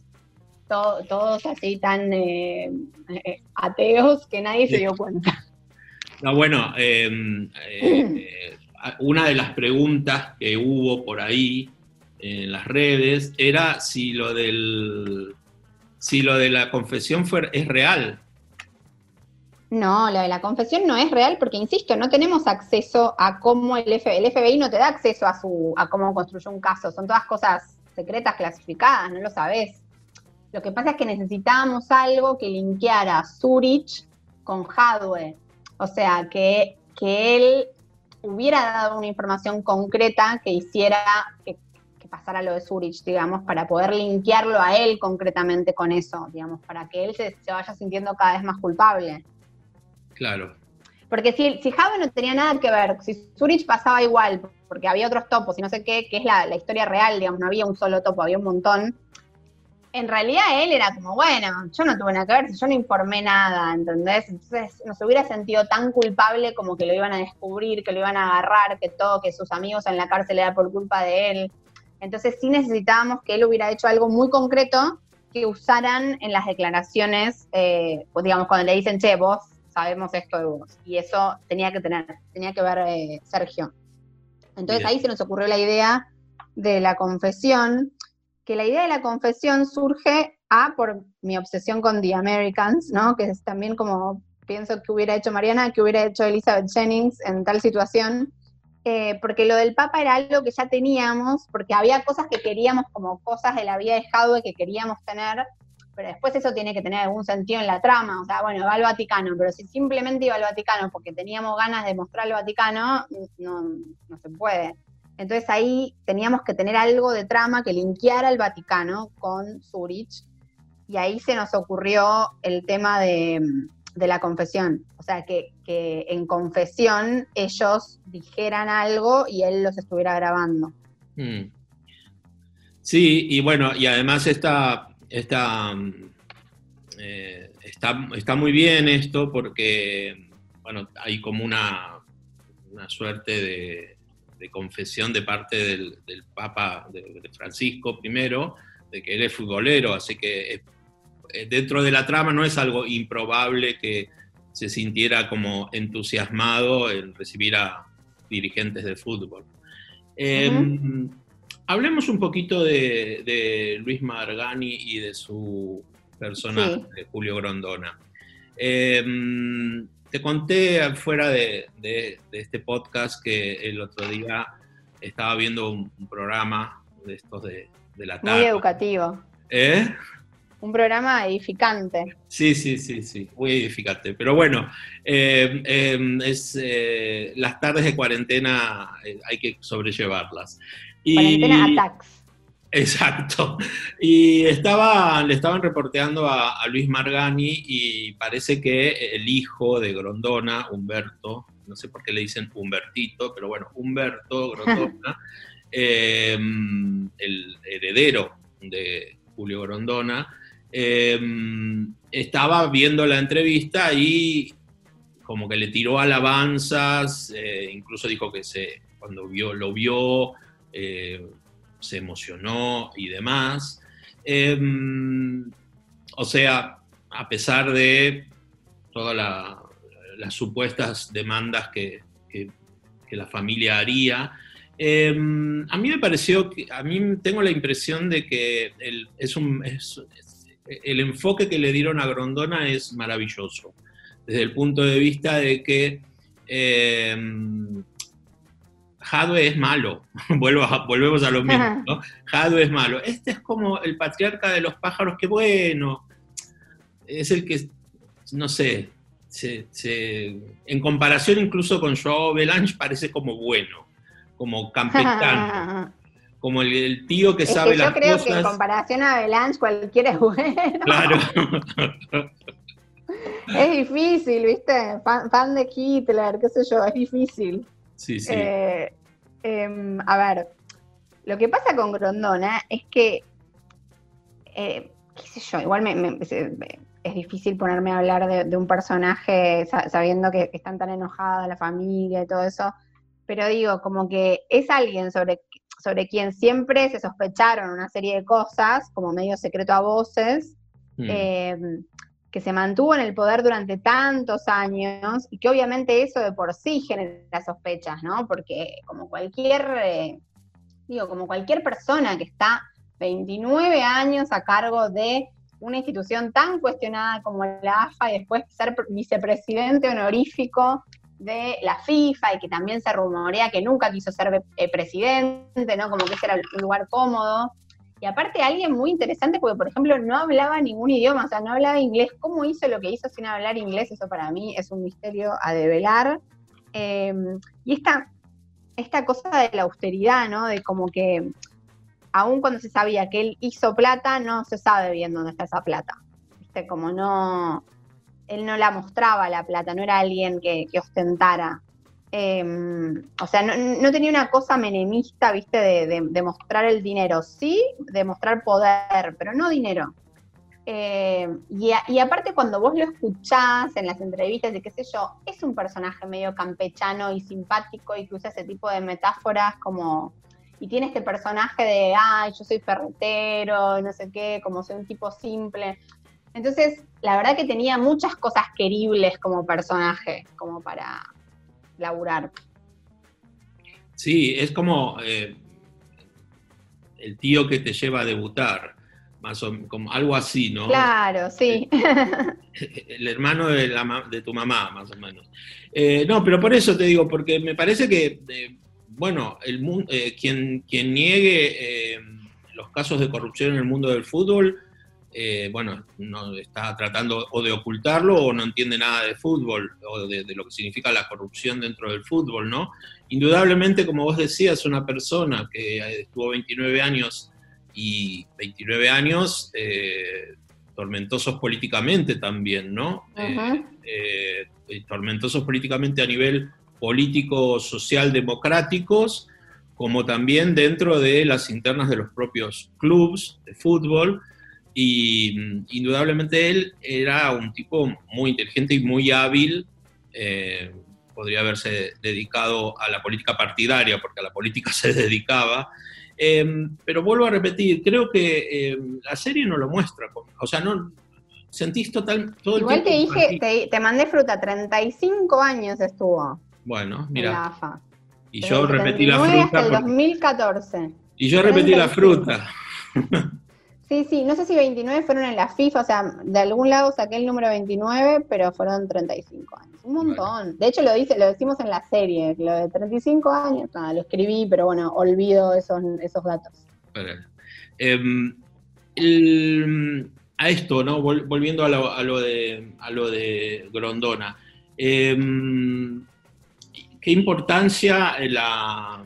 to- todos así tan eh, eh, ateos que nadie se dio cuenta. No, bueno, eh, eh, una de las preguntas que hubo por ahí en las redes era si lo del si lo de la confesión fue, es real. No, lo de la confesión no es real porque, insisto, no tenemos acceso a cómo el, F- el FBI no te da acceso a, su, a cómo construyó un caso. Son todas cosas secretas, clasificadas, no lo sabés. Lo que pasa es que necesitábamos algo que linkeara Zurich con Hadwe. O sea, que, que él hubiera dado una información concreta que hiciera que, que pasara lo de Zurich, digamos, para poder linkearlo a él concretamente con eso, digamos, para que él se, se vaya sintiendo cada vez más culpable. Claro. Porque si, si Jave no tenía nada que ver, si Zurich pasaba igual, porque había otros topos y no sé qué, que es la, la historia real, digamos, no había un solo topo, había un montón. En realidad él era como, bueno, yo no tuve nada que ver, yo no informé nada, ¿entendés? Entonces no se hubiera sentido tan culpable como que lo iban a descubrir, que lo iban a agarrar, que todo, que sus amigos en la cárcel era por culpa de él. Entonces sí necesitábamos que él hubiera hecho algo muy concreto que usaran en las declaraciones, eh, pues digamos, cuando le dicen, che, vos sabemos esto de vos. Y eso tenía que tener, tenía que ver eh, Sergio. Entonces Bien. ahí se nos ocurrió la idea de la confesión, que la idea de la confesión surge A por mi obsesión con The Americans, ¿no? Que es también como pienso que hubiera hecho Mariana, que hubiera hecho Elizabeth Jennings en tal situación, eh, porque lo del Papa era algo que ya teníamos, porque había cosas que queríamos como cosas de la vida de Jadwe que queríamos tener, pero después eso tiene que tener algún sentido en la trama, o sea, bueno, va al Vaticano, pero si simplemente iba al Vaticano porque teníamos ganas de mostrar al Vaticano, no, no se puede. Entonces ahí teníamos que tener algo de trama que linkeara al Vaticano con Zurich, y ahí se nos ocurrió el tema de, de la confesión, o sea, que, que en confesión ellos dijeran algo y él los estuviera grabando. Mm. Sí, y bueno, y además está, está, mm, eh, está, está muy bien esto porque, bueno, hay como una, una suerte de, de confesión de parte del, del Papa, de, de Francisco primero, de que él es futbolero, así que eh, dentro de la trama no es algo improbable que se sintiera como entusiasmado en recibir a dirigentes de fútbol. Eh, Hablemos un poquito de, de Luis Margani y de su personaje, Sí. de Julio Grondona. Eh, te conté fuera de, de- de este podcast que el otro día estaba viendo un, un programa de estos de, de la Muy tarde. educativo. ¿Eh? Un programa edificante. Sí, sí, sí, sí, muy edificante. Pero bueno, eh, eh, es, eh, las tardes de cuarentena eh, hay que sobrellevarlas. Y- Cuarentena Attacks. Exacto. Y estaba, le estaban reporteando a, a Luis Margani y parece que el hijo de Grondona, Humberto, no sé por qué le dicen Humbertito, pero bueno, Humberto Grondona, (laughs) eh, el heredero de Julio Grondona, eh, estaba viendo la entrevista y como que le tiró alabanzas, eh, incluso dijo que se, cuando vio, lo vio, eh, se emocionó y demás. Eh, o sea, a pesar de todas la- las supuestas demandas que, la familia haría, eh, a mí me pareció, que, a mí tengo la impresión de que el, es el enfoque que le dieron a Grondona es maravilloso, desde el punto de vista de que eh, Jadwe es malo, (laughs) Vuelvo a- volvemos a lo (laughs) mismo, ¿no? Jadwe es malo. Este es como el patriarca de los pájaros, que bueno, es el que, no sé, se- se- en comparación incluso con Joao Belange parece como bueno, como campechano, (laughs) como el, el tío que Es sabe que yo las creo que en comparación a Belange cualquiera es bueno. Claro. Es difícil, ¿viste? Fan, fan de Hitler, qué sé yo, es difícil. Sí, sí. Eh, em, a ver, lo que pasa con Grondona es que, eh, qué sé yo, igual me- es difícil ponerme a hablar de, de un personaje sa- sabiendo que, que están tan enojadas la familia y todo eso, pero digo, como que es alguien sobre, sobre quien siempre se sospecharon una serie de cosas, como medio secreto a voces, Mm. Que se mantuvo en el poder durante tantos años y que obviamente eso de por sí genera sospechas, ¿no? Porque como cualquier, eh, digo, como cualquier persona que está 29 años a cargo de una institución tan cuestionada como la AFA y después ser pr- vicepresidente honorífico de la FIFA y que también se rumorea que nunca quiso ser eh, presidente, ¿no? Como que ese era un lugar cómodo. Y aparte alguien muy interesante porque, por ejemplo, no hablaba ningún idioma, o sea, no hablaba inglés. ¿Cómo hizo lo que hizo sin hablar inglés? Eso para mí es un misterio a develar. Eh, y esta, esta cosa de la austeridad, ¿no? De como que, aun cuando se sabía que él hizo plata, no se sabe bien dónde está esa plata. ¿Viste? Como no, él no la mostraba la plata, no era alguien que ostentara. Eh, o sea, no, tenía una cosa menemista, viste, de, de- de mostrar el dinero. Sí, de mostrar poder, pero no dinero. Eh, y, aparte cuando vos lo escuchás en las entrevistas y qué sé yo, es un personaje medio campechano y simpático y que usa ese tipo de metáforas como... Y tiene este personaje de, ay, yo soy ferretero, no sé qué, como soy un tipo simple. Entonces, la verdad que tenía muchas cosas queribles como personaje, como para laburar. Sí, es como eh, el tío que te lleva a debutar, más o como algo así, ¿no? Claro, sí. El hermano de, la de tu mamá, más o menos. Eh, no, pero por eso te digo, porque me parece que, eh, bueno, el eh, quien, quien niegue eh, los casos de corrupción en el mundo del fútbol, eh, bueno, no está tratando o de ocultarlo o no entiende nada de fútbol o de, de lo que significa la corrupción dentro del fútbol, ¿no? Indudablemente, como vos decías, una persona que eh, estuvo 29 años y 29 años eh, tormentosos políticamente también, ¿no? Eh, tormentosos políticamente a nivel político, social, democráticos, como también dentro de las internas de los propios clubes de fútbol. Y mm, indudablemente él era un tipo muy inteligente y muy hábil. eh, podría haberse dedicado a la política partidaria, porque a la política (laughs) se dedicaba. Eh, pero vuelvo a repetir, creo que eh, la serie no lo muestra. O sea, no sentís total, todo el Igual te tiempo dije, partid- te, te mandé fruta, 35 años estuvo Bueno, mira, y yo el repetí la 79 fruta. hasta el porque- 2014. y yo repetí la 35. fruta. (laughs) Sí, sí, no sé si 29 fueron en la FIFA, o sea, de algún lado saqué el número 29, pero fueron 35 años. Un montón. De hecho, lo dice, lo decimos en la serie, lo de 35 años, nada, lo escribí, pero bueno, olvido esos, esos datos. Em, el- a esto, ¿no? Vol- volviendo a lo, a lo de, a lo de Grondona. Em, ¿Qué importancia la,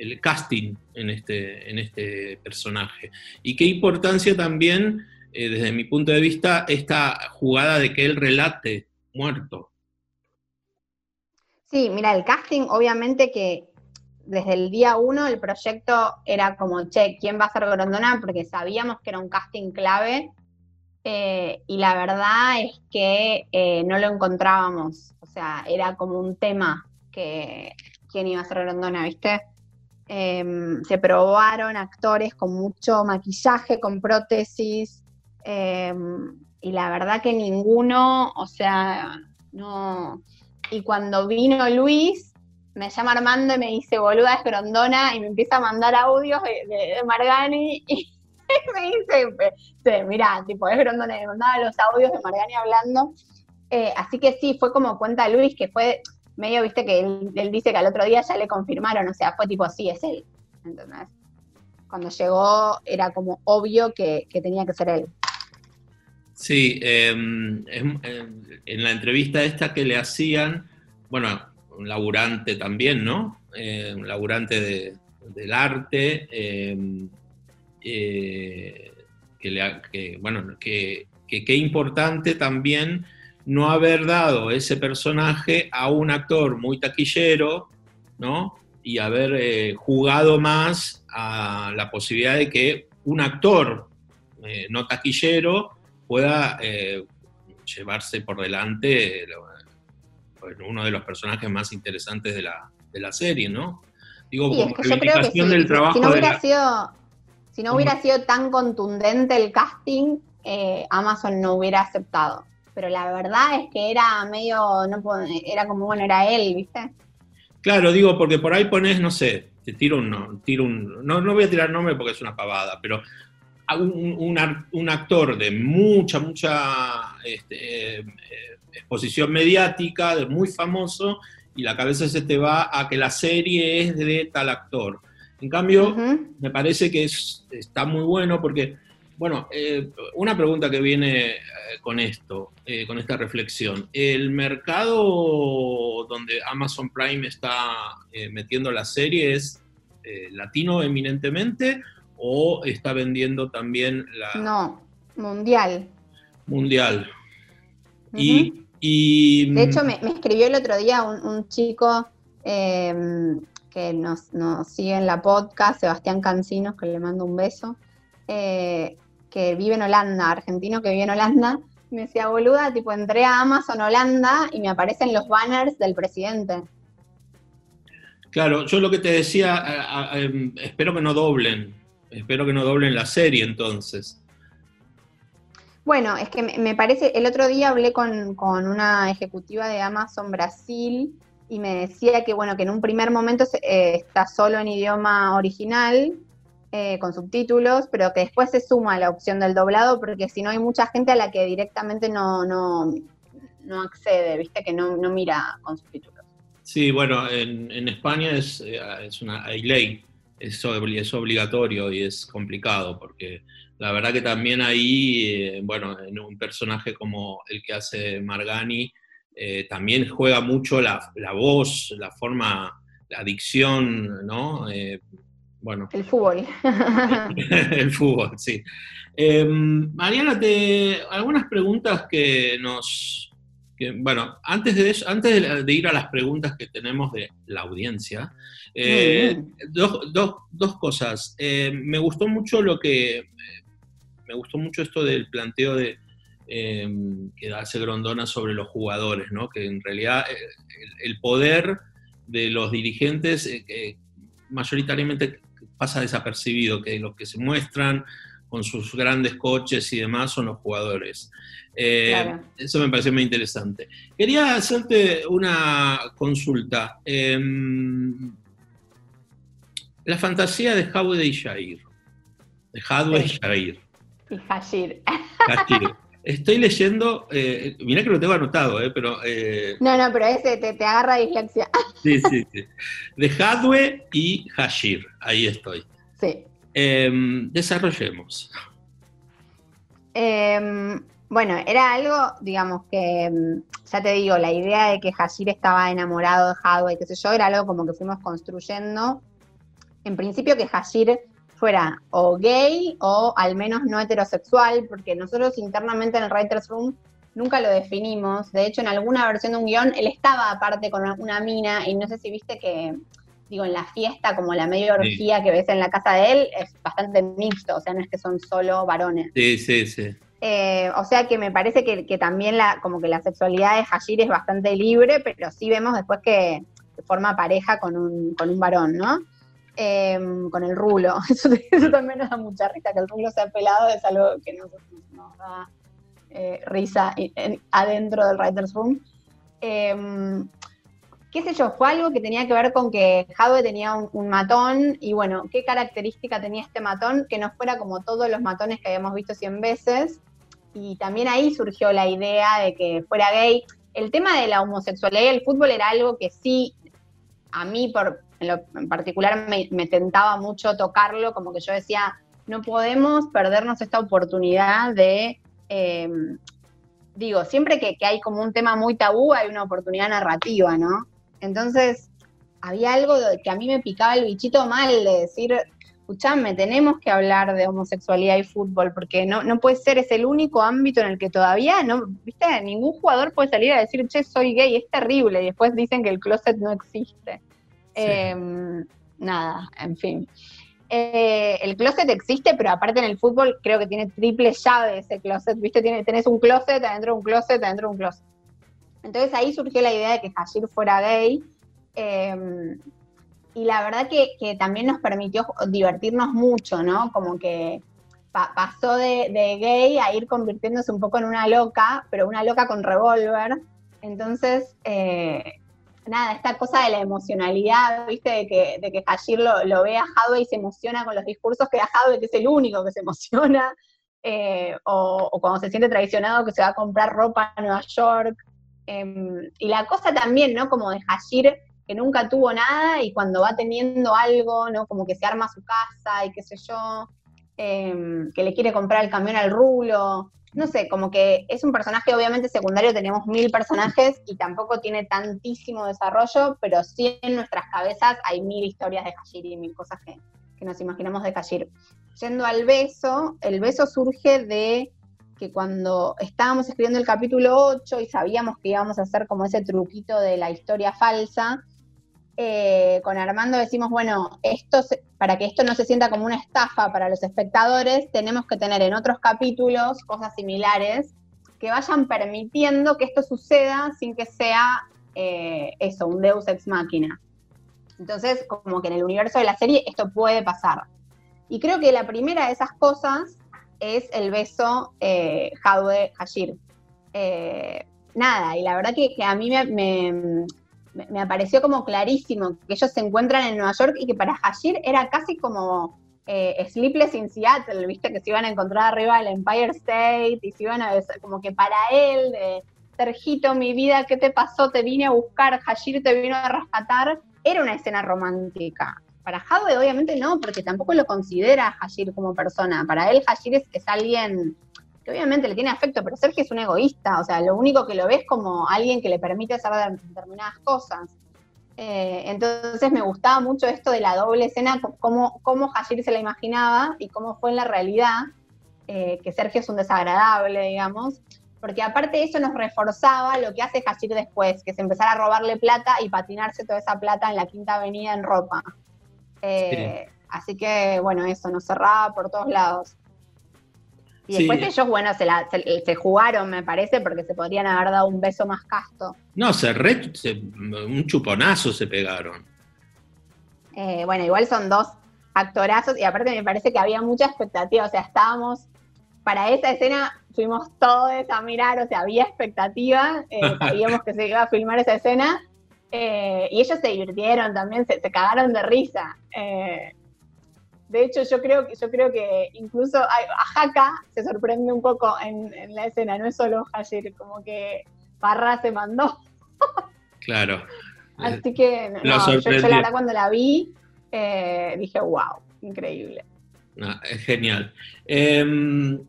el casting en este, en este personaje? ¿Y qué importancia también, eh, desde mi punto de vista, esta jugada de que él relate muerto? Sí, mira, el casting, obviamente que desde el día uno el proyecto era como, che, ¿quién va a ser Grondona? Porque sabíamos que era un casting clave eh, y la verdad es que eh, no lo encontrábamos. O sea, era como un tema que quién iba a ser Grondona, ¿viste? Em, se probaron actores con mucho maquillaje, con prótesis, em, y la verdad que ninguno, o sea, no. Y cuando vino Luis, me llama Armando y me dice, boluda, es Grondona, y me empieza a mandar audios de, de- Margani, (laughs) y me dice, sí, mirá, tipo, es Grondona, me mandaba los audios de Margani hablando. Eh, así que sí, fue como cuenta Luis, que fue medio, viste, que él, dice que al otro día ya le confirmaron, o sea, fue tipo, sí, es él. ¿entendés? Cuando llegó era como obvio que, tenía que ser él. Sí, es- eh, en la entrevista esta que le hacían, bueno, un laburante también, ¿no? Eh, un laburante de- del arte, eh, eh, que, bueno, que qué importante también no haber dado ese personaje a un actor muy taquillero, ¿no? Y haber eh, jugado más a la posibilidad de que un actor eh, no taquillero pueda eh, llevarse por delante uno de los personajes más interesantes de la, de la serie, ¿no? Digo, Sí, es como que yo creo que reivindicación si, del trabajo si no hubiera la- sido, si no hubiera sido tan contundente el casting, Amazon no hubiera aceptado. Pero la verdad es que era medio, no era como, bueno, era él, ¿viste? Claro, digo, porque por ahí pones, no sé, te tiro un, tiro un no, no voy a tirar nombre porque es una pavada, pero un, un actor de mucha, mucha este, eh, exposición mediática, de muy famoso, y la cabeza se te va a que la serie es de tal actor. En cambio, me parece que es, está muy bueno porque, bueno, eh, una pregunta que viene eh, con esto, eh, con esta reflexión. ¿El mercado donde Amazon Prime está eh, metiendo la serie es latino eminentemente o está vendiendo también la No, mundial. mundial? Y, y- De hecho, me, me escribió el otro día un, un chico eh, que nos, nos sigue en la podcast, Sebastián Cancinos, que le mando un beso, eh, que vive en Holanda, argentino que vive en Holanda. Me decía, boluda, tipo, entré a Amazon Holanda y me aparecen los banners del presidente. Claro, yo lo que te decía, a- a- em, espero que no doblen, espero que no doblen la serie entonces. Bueno, es que me, me parece, el otro día hablé con, con una ejecutiva de Amazon Brasil y me decía que, bueno, que en un primer momento eh, está solo en idioma original, eh, con subtítulos, pero que después se suma la opción del doblado, porque si no hay mucha gente a la que directamente no, no, no accede, viste, que no, no mira con subtítulos. Sí, bueno, en, en España es, eh, es una, hay ley, es, es obligatorio y es complicado, porque la verdad que también ahí, bueno, en un personaje como el que hace Margani, eh, también juega mucho la, voz, la forma, la dicción, ¿no? Eh, bueno. El fútbol. (laughs) el fútbol, sí. Em, Mariana, te, algunas preguntas que nos... bueno, antes, de, antes de, ir a las preguntas que tenemos de la audiencia, eh, dos, dos, cosas. me gustó mucho lo que... Me gustó mucho esto del planteo de, Em, que hace Grondona sobre los jugadores, ¿no? que en realidad eh, el, poder de los dirigentes eh, mayoritariamente pasa desapercibido, que los que se muestran con sus grandes coches y demás son los jugadores. Eh, eso me pareció muy interesante. Quería hacerte una consulta. Em, la fantasía de Hadwe y Jair. De Hadwe y Jair. Y Jair. Estoy leyendo, eh, mirá que lo tengo anotado, eh, pero... Eh, no, no, pero ese te, agarra dislexia. (laughs) Sí, sí, sí. De Hadwe y Hashir, ahí estoy. Sí. Em, desarrollemos. Em, bueno, era algo, digamos, que, em, ya te digo, la idea de que Hashir estaba enamorado de Hadwe, qué sé yo, era algo como que fuimos construyendo. En principio que Hashir fuera o gay o al menos no heterosexual, porque nosotros internamente en el Writers Room nunca lo definimos. De hecho, en alguna versión de un guion, él estaba aparte con una mina, y no sé si viste que, digo, en la fiesta, como la medio orgía que ves en la casa de él, es bastante mixto, o sea, no es que son solo varones. Sí, sí, sí. Eh, o sea que me parece que, también la, como que la sexualidad de Hashir es bastante libre, pero sí vemos después que forma pareja con un, con un varón, ¿no? Em, con el rulo. (laughs) Eso, también nos da mucha risa, que el rulo sea pelado es algo que nos, da eh, risa adentro del Writer's Room. Em, qué sé yo, fue algo que tenía que ver con que Jadwe tenía un, matón y bueno, qué característica tenía este matón, que no fuera como todos los matones que habíamos visto 100 veces. Y también ahí surgió la idea de que fuera gay. El tema de la homosexualidad y el fútbol era algo que sí, a mí por, en, particular me, tentaba mucho tocarlo, como que yo decía, no podemos perdernos esta oportunidad de, em, digo, siempre que, hay como un tema muy tabú, hay una oportunidad narrativa, ¿no? Entonces, había algo que a mí me picaba el bichito mal de decir, escuchame, tenemos que hablar de homosexualidad y fútbol, porque no, no puede ser, es el único ámbito en el que todavía, no, viste, ningún jugador puede salir a decir, che, soy gay, es terrible, y después dicen que el closet no existe. Em, nada, en fin. Eh, el closet existe, pero aparte en el fútbol creo que tiene triple llave ese closet, ¿viste? Tiene, tenés un closet adentro de un closet adentro de un closet. Entonces ahí surgió la idea de que Hashir fuera gay. Em, y la verdad que, también nos permitió divertirnos mucho, ¿no? Como que pasó de, gay a ir convirtiéndose un poco en una loca, pero una loca con revólver. Entonces, eh, nada, esta cosa de la emocionalidad, ¿viste? De que, de que Hashir lo, ve a Hadwe y se emociona con los discursos que da Hadwe, que es el único que se emociona, eh, o, cuando se siente traicionado que se va a comprar ropa a Nueva York. Em, y la cosa también, ¿no? Como de Hashir que nunca tuvo nada y cuando va teniendo algo, ¿no? Como que se arma su casa y qué sé yo, em, que le quiere comprar el camión al rulo no sé, como que es un personaje obviamente secundario, tenemos mil personajes y tampoco tiene tantísimo desarrollo, pero sí en nuestras cabezas hay mil historias de Hashir y mil cosas que, nos imaginamos de Hashir. Yendo al beso, el beso surge de que cuando estábamos escribiendo el capítulo 8 y sabíamos que íbamos a hacer como ese truquito de la historia falsa, eh, con Armando decimos, bueno, esto para que esto no se sienta como una estafa para los espectadores, tenemos que tener en otros capítulos cosas similares que vayan permitiendo que esto suceda sin que sea eh, eso, un Deus ex machina. Entonces, como que en el universo de la serie esto puede pasar. Y creo que la primera de esas cosas es el beso eh, Hashir. Eh, nada, y la verdad que, a mí me, me pareció como clarísimo que ellos se encuentran en Nueva York y que para Hashir era casi como eh, Sleepless in Seattle, viste que se iban a encontrar arriba del Empire State y se iban a como que para él, Sergito, mi vida, ¿qué te pasó? Te vine a buscar, Hashir te vino a rescatar, era una escena romántica. Para Hadwe obviamente no, porque tampoco lo considera Hashir como persona. Para él Hashir es, es alguien que obviamente le tiene afecto, pero Sergio es un egoísta, o sea, lo único que lo ves como alguien que le permite hacer determinadas cosas. Eh, entonces me gustaba mucho esto de la doble escena, cómo, cómo Hashir se la imaginaba y cómo fue en la realidad, eh, que Sergio es un desagradable, digamos, porque aparte de eso nos reforzaba lo que hace Hashir después, que es empezar a robarle plata y patinarse toda esa plata en la Quinta Avenida en ropa. Eh, así que, bueno, eso, nos cerraba por todos lados. Y después ellos, bueno, se, jugaron, me parece, porque se podrían haber dado un beso más casto. No, se, un chuponazo se pegaron. Eh, bueno, igual son dos actorazos y aparte me parece que había mucha expectativa, o sea, estábamos, para esa escena fuimos todos a mirar, o sea, había expectativa, eh, (laughs) sabíamos que se iba a filmar esa escena eh, y ellos se divirtieron también, se, se cagaron de risa. De hecho, yo creo que, yo creo que incluso Ajaca se sorprende un poco en, la escena, no es solo Hashir, como que Parra se mandó. Claro. Así que no, yo, la verdad cuando la vi eh, dije, wow, increíble. es genial. Em,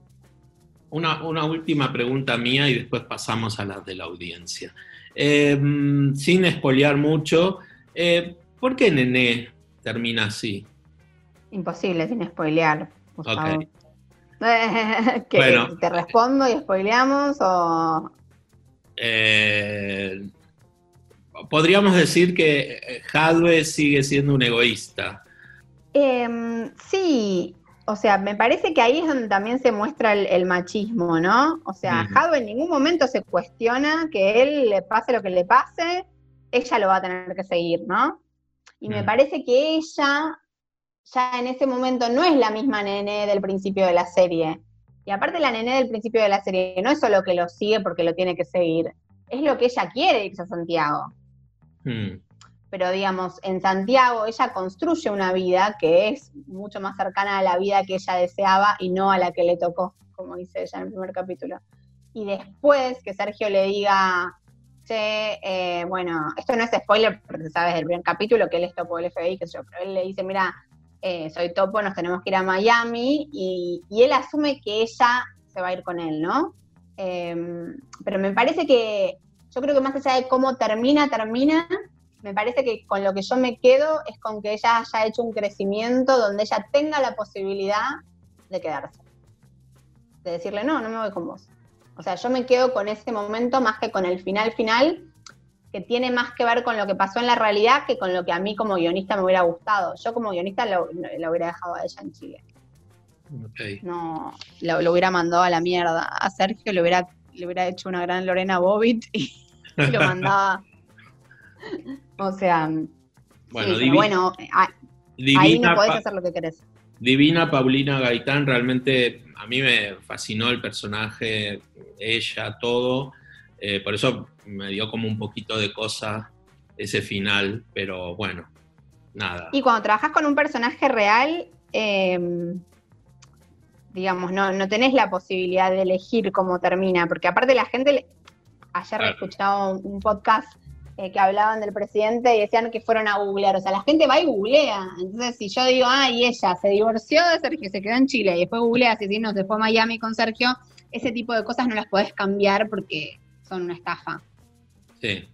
una, última pregunta mía y después pasamos a la de la audiencia. Em, sin espolear mucho, eh, ¿por qué Nené termina así? Imposible, sin spoilear, Gustavo. (laughs) ¿Te respondo y spoileamos o...? Eh, podríamos decir que Hadwe sigue siendo un egoísta. Em, sí, o sea, me parece que ahí es donde también se muestra el, machismo, ¿no? O sea, uh en ningún momento se cuestiona que él le pase lo que le pase, ella lo va a tener que seguir, ¿no? Y me parece que ella ya en ese momento no es la misma nene del principio de la serie. Y aparte la nene del principio de la serie no es solo que lo sigue porque lo tiene que seguir, es lo que ella quiere irse a Santiago. Hmm. Pero digamos, en Santiago ella construye una vida que es mucho más cercana a la vida que ella deseaba y no a la que le tocó, como dice ella en el primer capítulo. Y después que Sergio le diga, che, eh, bueno, esto no es spoiler porque sabes del primer capítulo que él es topo del FBI, que yo, pero él le dice, mira, eh, soy topo, nos tenemos que ir a Miami, y, él asume que ella se va a ir con él, ¿no? Em, pero me parece que, yo creo que más allá de cómo termina, termina, me parece que con lo que yo me quedo es con que ella haya hecho un crecimiento donde ella tenga la posibilidad de quedarse. De decirle, no, no me voy con vos. O sea, yo me quedo con ese momento más que con el final final, que tiene más que ver con lo que pasó en la realidad que con lo que a mí como guionista me hubiera gustado. Yo como guionista lo, hubiera dejado a ella en Chile. No, lo, hubiera mandado a la mierda. A Sergio le hubiera, le hubiera hecho una gran Lorena Bobbitt y, (laughs) lo mandaba. (laughs) o sea, bueno, ahí no podés hacer lo que querés. Divina Paulina Gaitán, realmente a mí me fascinó el personaje, ella, todo. Eh, por eso me dio como un poquito de cosa ese final, pero bueno, nada. Y cuando trabajas con un personaje real, em, digamos, no, no tenés la posibilidad de elegir cómo termina, porque aparte la gente, ayer he escuchado un, podcast eh, que hablaban del presidente y decían que fueron a googlear, o sea, la gente va y googlea, entonces si yo digo, ah, y ella se divorció de Sergio, se quedó en Chile y después googlea, si no, se fue a Miami con Sergio, ese tipo de cosas no las podés cambiar porque son una estafa. Sí.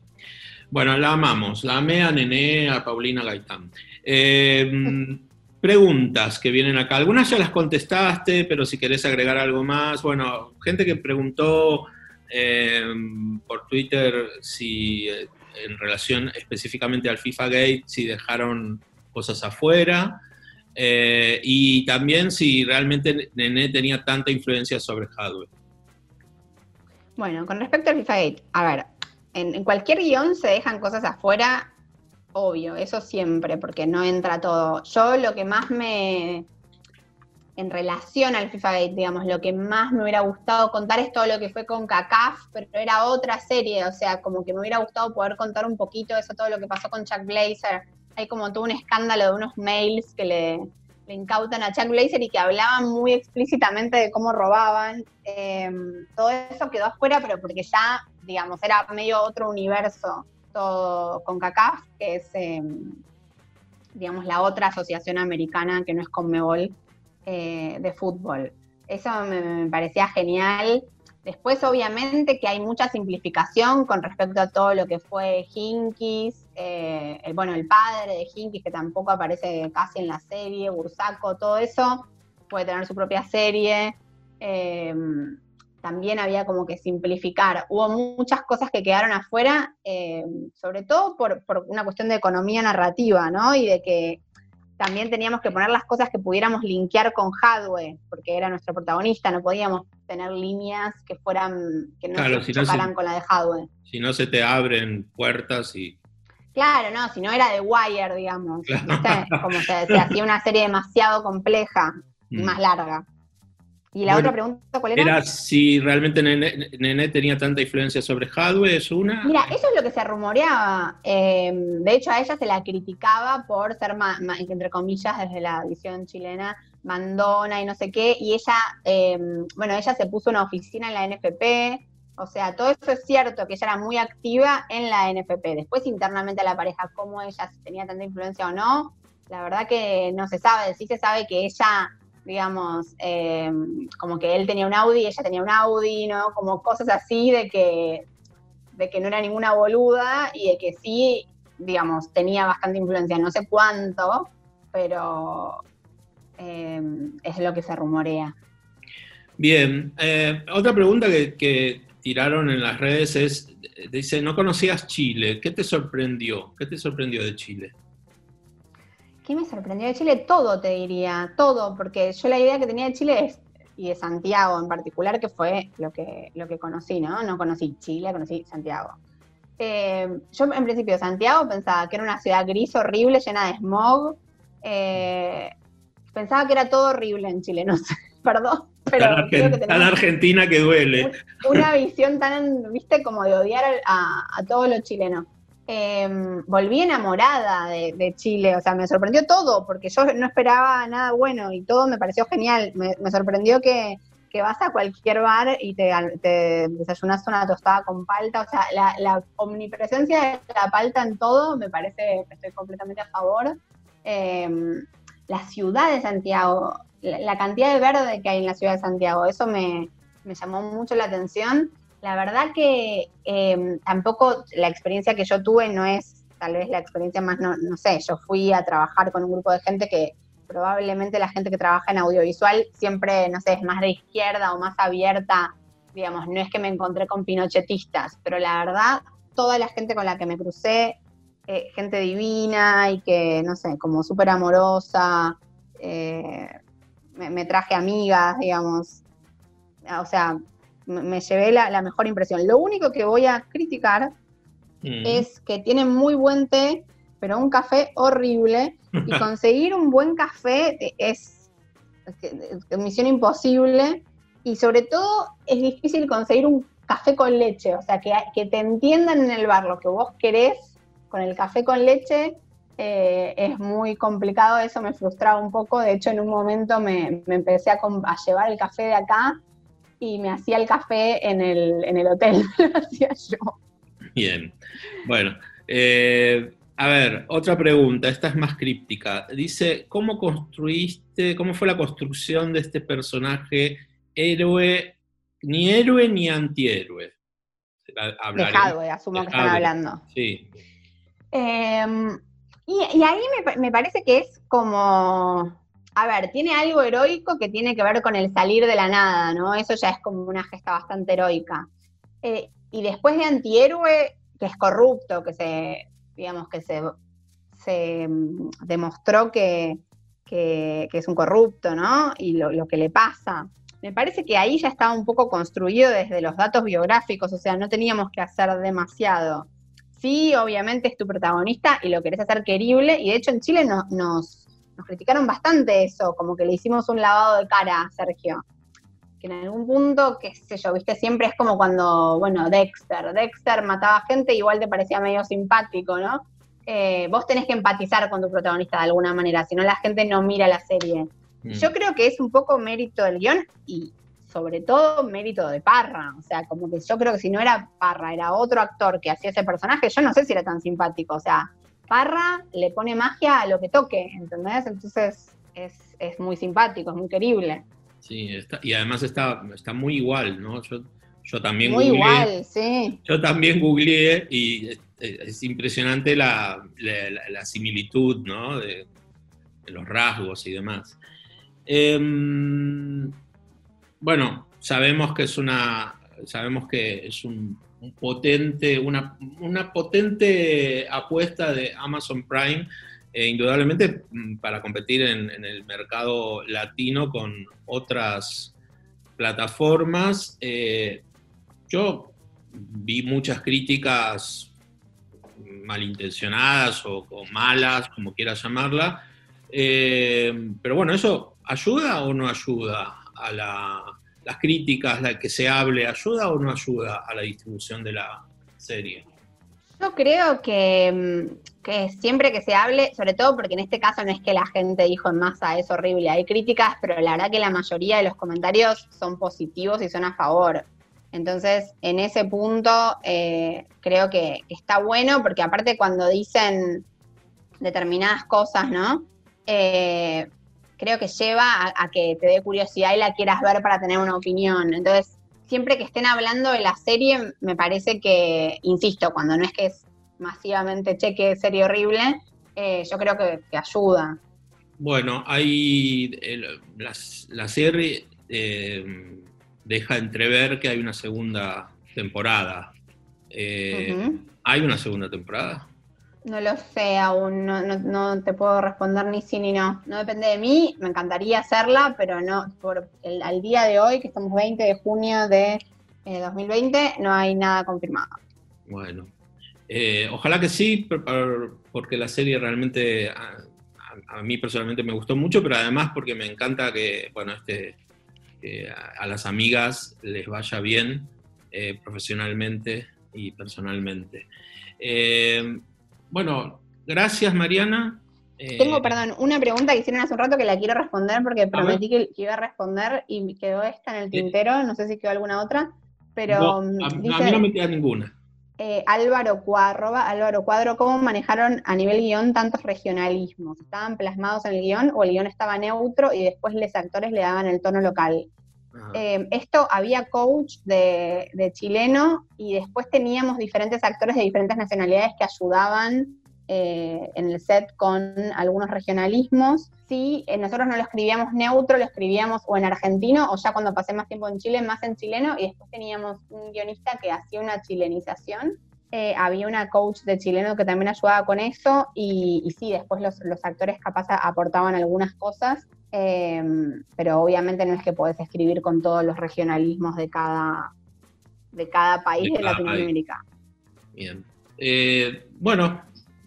Bueno, la amamos, la amé a Nené, a Paulina Gaitán. Em, (laughs) preguntas que vienen acá. Algunas ya las contestaste, pero si querés agregar algo más. Bueno, gente que preguntó em, por Twitter si eh, en relación específicamente al FIFA Gate, si dejaron cosas afuera. Eh, y también si realmente Nené tenía tanta influencia sobre hardware. Bueno, con respecto al FIFA Gate, a ver, en, cualquier guion se dejan cosas afuera, obvio, eso siempre, porque no entra todo. Yo lo que más me, en relación al FIFA Gate, digamos, lo que más me hubiera gustado contar es todo lo que fue con CACAF, pero era otra serie, o sea, como que me hubiera gustado poder contar un poquito eso, todo lo que pasó con Chuck Blazer. Hay como todo un escándalo de unos mails que le, incautan a Chuck Blazer y que hablaban muy explícitamente de cómo robaban. Em, todo eso quedó afuera, pero porque ya, digamos, era medio otro universo todo con CACAF, que es, em, digamos, la otra asociación americana que no es Conmebol eh, de fútbol. Eso me, parecía genial. Después, obviamente, que hay mucha simplificación con respecto a todo lo que fue Hinkis, eh, el, bueno, el padre de Hinkis, que tampoco aparece casi en la serie, Bursaco, todo eso, puede tener su propia serie. Eh, también había como que simplificar. Hubo muchas cosas que quedaron afuera, sobre todo por, por, una cuestión de economía narrativa, ¿no? Y de que también teníamos que poner las cosas que pudiéramos linkear con Hadwe, porque era nuestro protagonista, no podíamos tener líneas que fueran, que no se chocaran con la de Hadwe. Si no se te abren puertas y... Claro, no, si no era de Wire, digamos, como se decía, hacía una serie demasiado compleja y mm. más larga. ¿Y la otra pregunta cuál era? Era si realmente Nene, tenía tanta influencia sobre Hadwe, es una. Mira, eso es lo que se rumoreaba. Em, de hecho, a ella se la criticaba por ser, entre comillas, desde la visión chilena, mandona y no sé qué. Y ella, em, bueno, ella se puso una oficina en la NFP. O sea, todo eso es cierto, que ella era muy activa en la NFP. Después, internamente a la pareja, cómo ella tenía tanta influencia o no, la verdad que no se sabe. Sí se sabe que ella digamos, eh, como que él tenía un Audi ella tenía un Audi, ¿no? Como cosas así de que, de que no era ninguna boluda y de que sí, digamos, tenía bastante influencia, no sé cuánto, pero eh, es lo que se rumorea. Bien, eh, otra pregunta que, tiraron en las redes es, dice, no conocías Chile, ¿qué te sorprendió? ¿Qué te sorprendió de Chile? ¿Qué me sorprendió de Chile? Todo, te diría, todo, porque yo la idea que tenía de Chile es, y de Santiago en particular, que fue lo que, lo que conocí, ¿no? No conocí Chile, conocí Santiago. Eh, yo en principio Santiago pensaba que era una ciudad gris, horrible, llena de smog. Eh, pensaba que era todo horrible en Chile, no sé, (laughs) perdón. Pero tan, Argentina que duele. Una visión tan, viste, como de odiar a, a todos los chilenos. Em, volví enamorada de, Chile, o sea, me sorprendió todo, porque yo no esperaba nada bueno y todo me pareció genial. Me, sorprendió que, vas a cualquier bar y te, desayunas una tostada con palta, o sea, la, omnipresencia de la palta en todo me parece que estoy completamente a favor. Em, la ciudad de Santiago, la, cantidad de verde que hay en la ciudad de Santiago, eso me, me llamó mucho la atención. La verdad que em, tampoco la experiencia que yo tuve no es tal vez la experiencia más, no, no sé, yo fui a trabajar con un grupo de gente que probablemente la gente que trabaja en audiovisual siempre, no sé, es más de izquierda o más abierta, digamos, no es que me encontré con pinochetistas, pero la verdad, toda la gente con la que me crucé, eh, gente divina y que, no sé, como súper amorosa, eh, me, me, traje amigas, digamos, o sea, me llevé la, mejor impresión. Lo único que voy a criticar mm. es que tiene muy buen té, pero un café horrible. Y (laughs) conseguir un buen café es, misión imposible. Y sobre todo es difícil conseguir un café con leche. O sea, que, que te entiendan en el bar lo que vos querés con el café con leche. Eh, es muy complicado, eso me frustraba un poco. De hecho, en un momento me, empecé a, a llevar el café de acá y me hacía el café en el, en el hotel, (laughs) lo hacía yo. Bien, bueno. Eh, a ver, otra pregunta, esta es más críptica. Dice, ¿cómo construiste, cómo fue la construcción de este personaje héroe, ni héroe ni antihéroe? De asumo que están hablando. Sí. Em, y, ahí me, parece que es como a ver, tiene algo heroico que tiene que ver con el salir de la nada, ¿no? Eso ya es como una gesta bastante heroica. Eh, y después de antihéroe, que es corrupto, que se, digamos, que se, mm, demostró que, es un corrupto, ¿no? Y lo, que le pasa. Me parece que ahí ya estaba un poco construido desde los datos biográficos, o sea, no teníamos que hacer demasiado. Sí, obviamente es tu protagonista y lo querés hacer querible, y de hecho en Chile nos nos criticaron bastante eso, como que le hicimos un lavado de cara a Sergio. Que en algún punto, qué sé yo, viste, siempre es como cuando, bueno, Dexter, Dexter mataba gente, igual te parecía medio simpático, ¿no? Eh, vos tenés que empatizar con tu protagonista de alguna manera, si no la gente no mira la serie. Mm. Yo creo que es un poco mérito del guion y sobre todo mérito de Parra. O sea, como que yo creo que si no era Parra, era otro actor que hacía ese personaje, yo no sé si era tan simpático. O sea, Parra le pone magia a lo que toque, ¿entendés? Entonces es, es muy simpático, es muy querible. Sí, está- y además está, está muy igual, ¿no? Yo, yo también Muy googleé- igual, sí. Yo también googleé y es, es impresionante la, la- la- la similitud, ¿no? De, de los rasgos y demás. Em, bueno, sabemos que es una, sabemos que es un, potente, una, una potente apuesta de Amazon Prime, eh, indudablemente mm, para competir en, el mercado latino con otras plataformas. Eh, yo vi muchas críticas malintencionadas o, o malas, como quieras llamarla. Eh, pero bueno, ¿eso ayuda o no ayuda a la- las críticas, la que se hable, ayuda o no ayuda a la distribución de la serie? Yo creo que, mm, que siempre que se hable, sobre todo porque en este caso no es que la gente dijo en masa es horrible, hay críticas, pero la verdad que la mayoría de los comentarios son positivos y son a favor. Entonces, en ese punto, eh, creo que, está bueno, porque aparte cuando dicen determinadas cosas, ¿no? Eh, creo que lleva a, a que te dé curiosidad y la quieras ver para tener una opinión. Entonces, siempre que estén hablando de la serie, me parece que, insisto, cuando no es que es masivamente cheque serie horrible, eh, yo creo que, que ayuda. Bueno, hay el- las- la, serie eh, deja entrever que hay una segunda temporada. Eh. ¿Hay una segunda temporada? No lo sé aún, no, no- te puedo responder ni sí ni no. No depende de mí, me encantaría hacerla, pero no, por el, al día de hoy, que estamos 20 de junio de eh, 2020, no hay nada confirmado. Bueno, eh, ojalá que sí, por- por- porque la serie realmente a, mí personalmente me gustó mucho, pero además porque me encanta que, bueno, este, a, las amigas les vaya bien eh, profesionalmente y personalmente. Eh, bueno, gracias Mariana. Eh, Tengo, perdón, una pregunta que hicieron hace un rato que la quiero responder porque prometí que, que iba a responder y quedó esta en el Sí. tintero, no sé si quedó alguna otra, pero no, mm, a, a dice mí no me queda ninguna. eh, Álvaro Cuadro, Álvaro Cuadro, ¿cómo manejaron a nivel guion tantos regionalismos? ¿Estaban plasmados en el guion o el guion estaba neutro y después los actores le daban el tono local? Eh, esto había coach de, chileno y después teníamos diferentes actores de diferentes nacionalidades que ayudaban eh, en el set con algunos regionalismos. Sí, eh, nosotros no lo escribíamos neutro, lo escribíamos o en argentino o ya cuando pasé más tiempo en Chile, más en chileno y después teníamos un guionista que hacía una chilenización. Eh, había una coach de chileno que también ayudaba con eso y, y sí, después los, los actores capaz aportaban algunas cosas eh, pero obviamente no es que podés escribir con todos los regionalismos de cada, de cada país De Latinoamérica. Bien. Eh, bueno,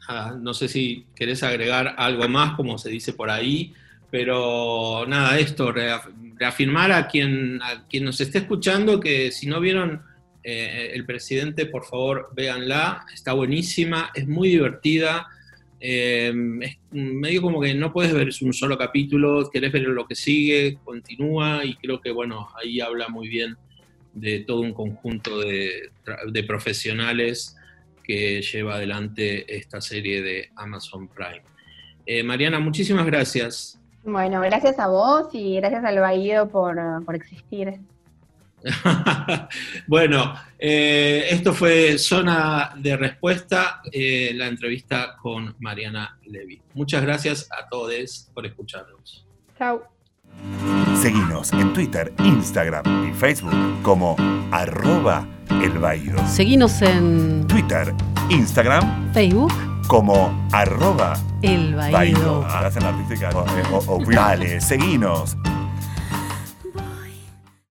nada, no sé si querés agregar algo más, como se dice por ahí, pero nada, esto, reaf- reafirmar a quien, a quien nos esté escuchando que si no vieron eh, El Presidente, por favor, véanla, está buenísima, es muy divertida. Eh, es medio como que no puedes ver un solo capítulo, querés ver lo que sigue, continúa y creo que bueno, ahí habla muy bien de todo un conjunto de profesionales que lleva adelante esta serie de Amazon Prime. Eh, Mariana, muchísimas gracias. Bueno, gracias a vos y gracias al Baído por, por existir. (laughs) bueno, eh, esto fue Zona de Respuesta, eh, la entrevista con Mariana Levy. Muchas gracias a todos por escucharnos. Chau. Seguinos en Twitter, Instagram y Facebook como arroba el Baído. Seguinos en Twitter, Instagram Facebook, como arroba El Baído. Baído. Hacen artística. o- o- o- (laughs) Dale, seguinos.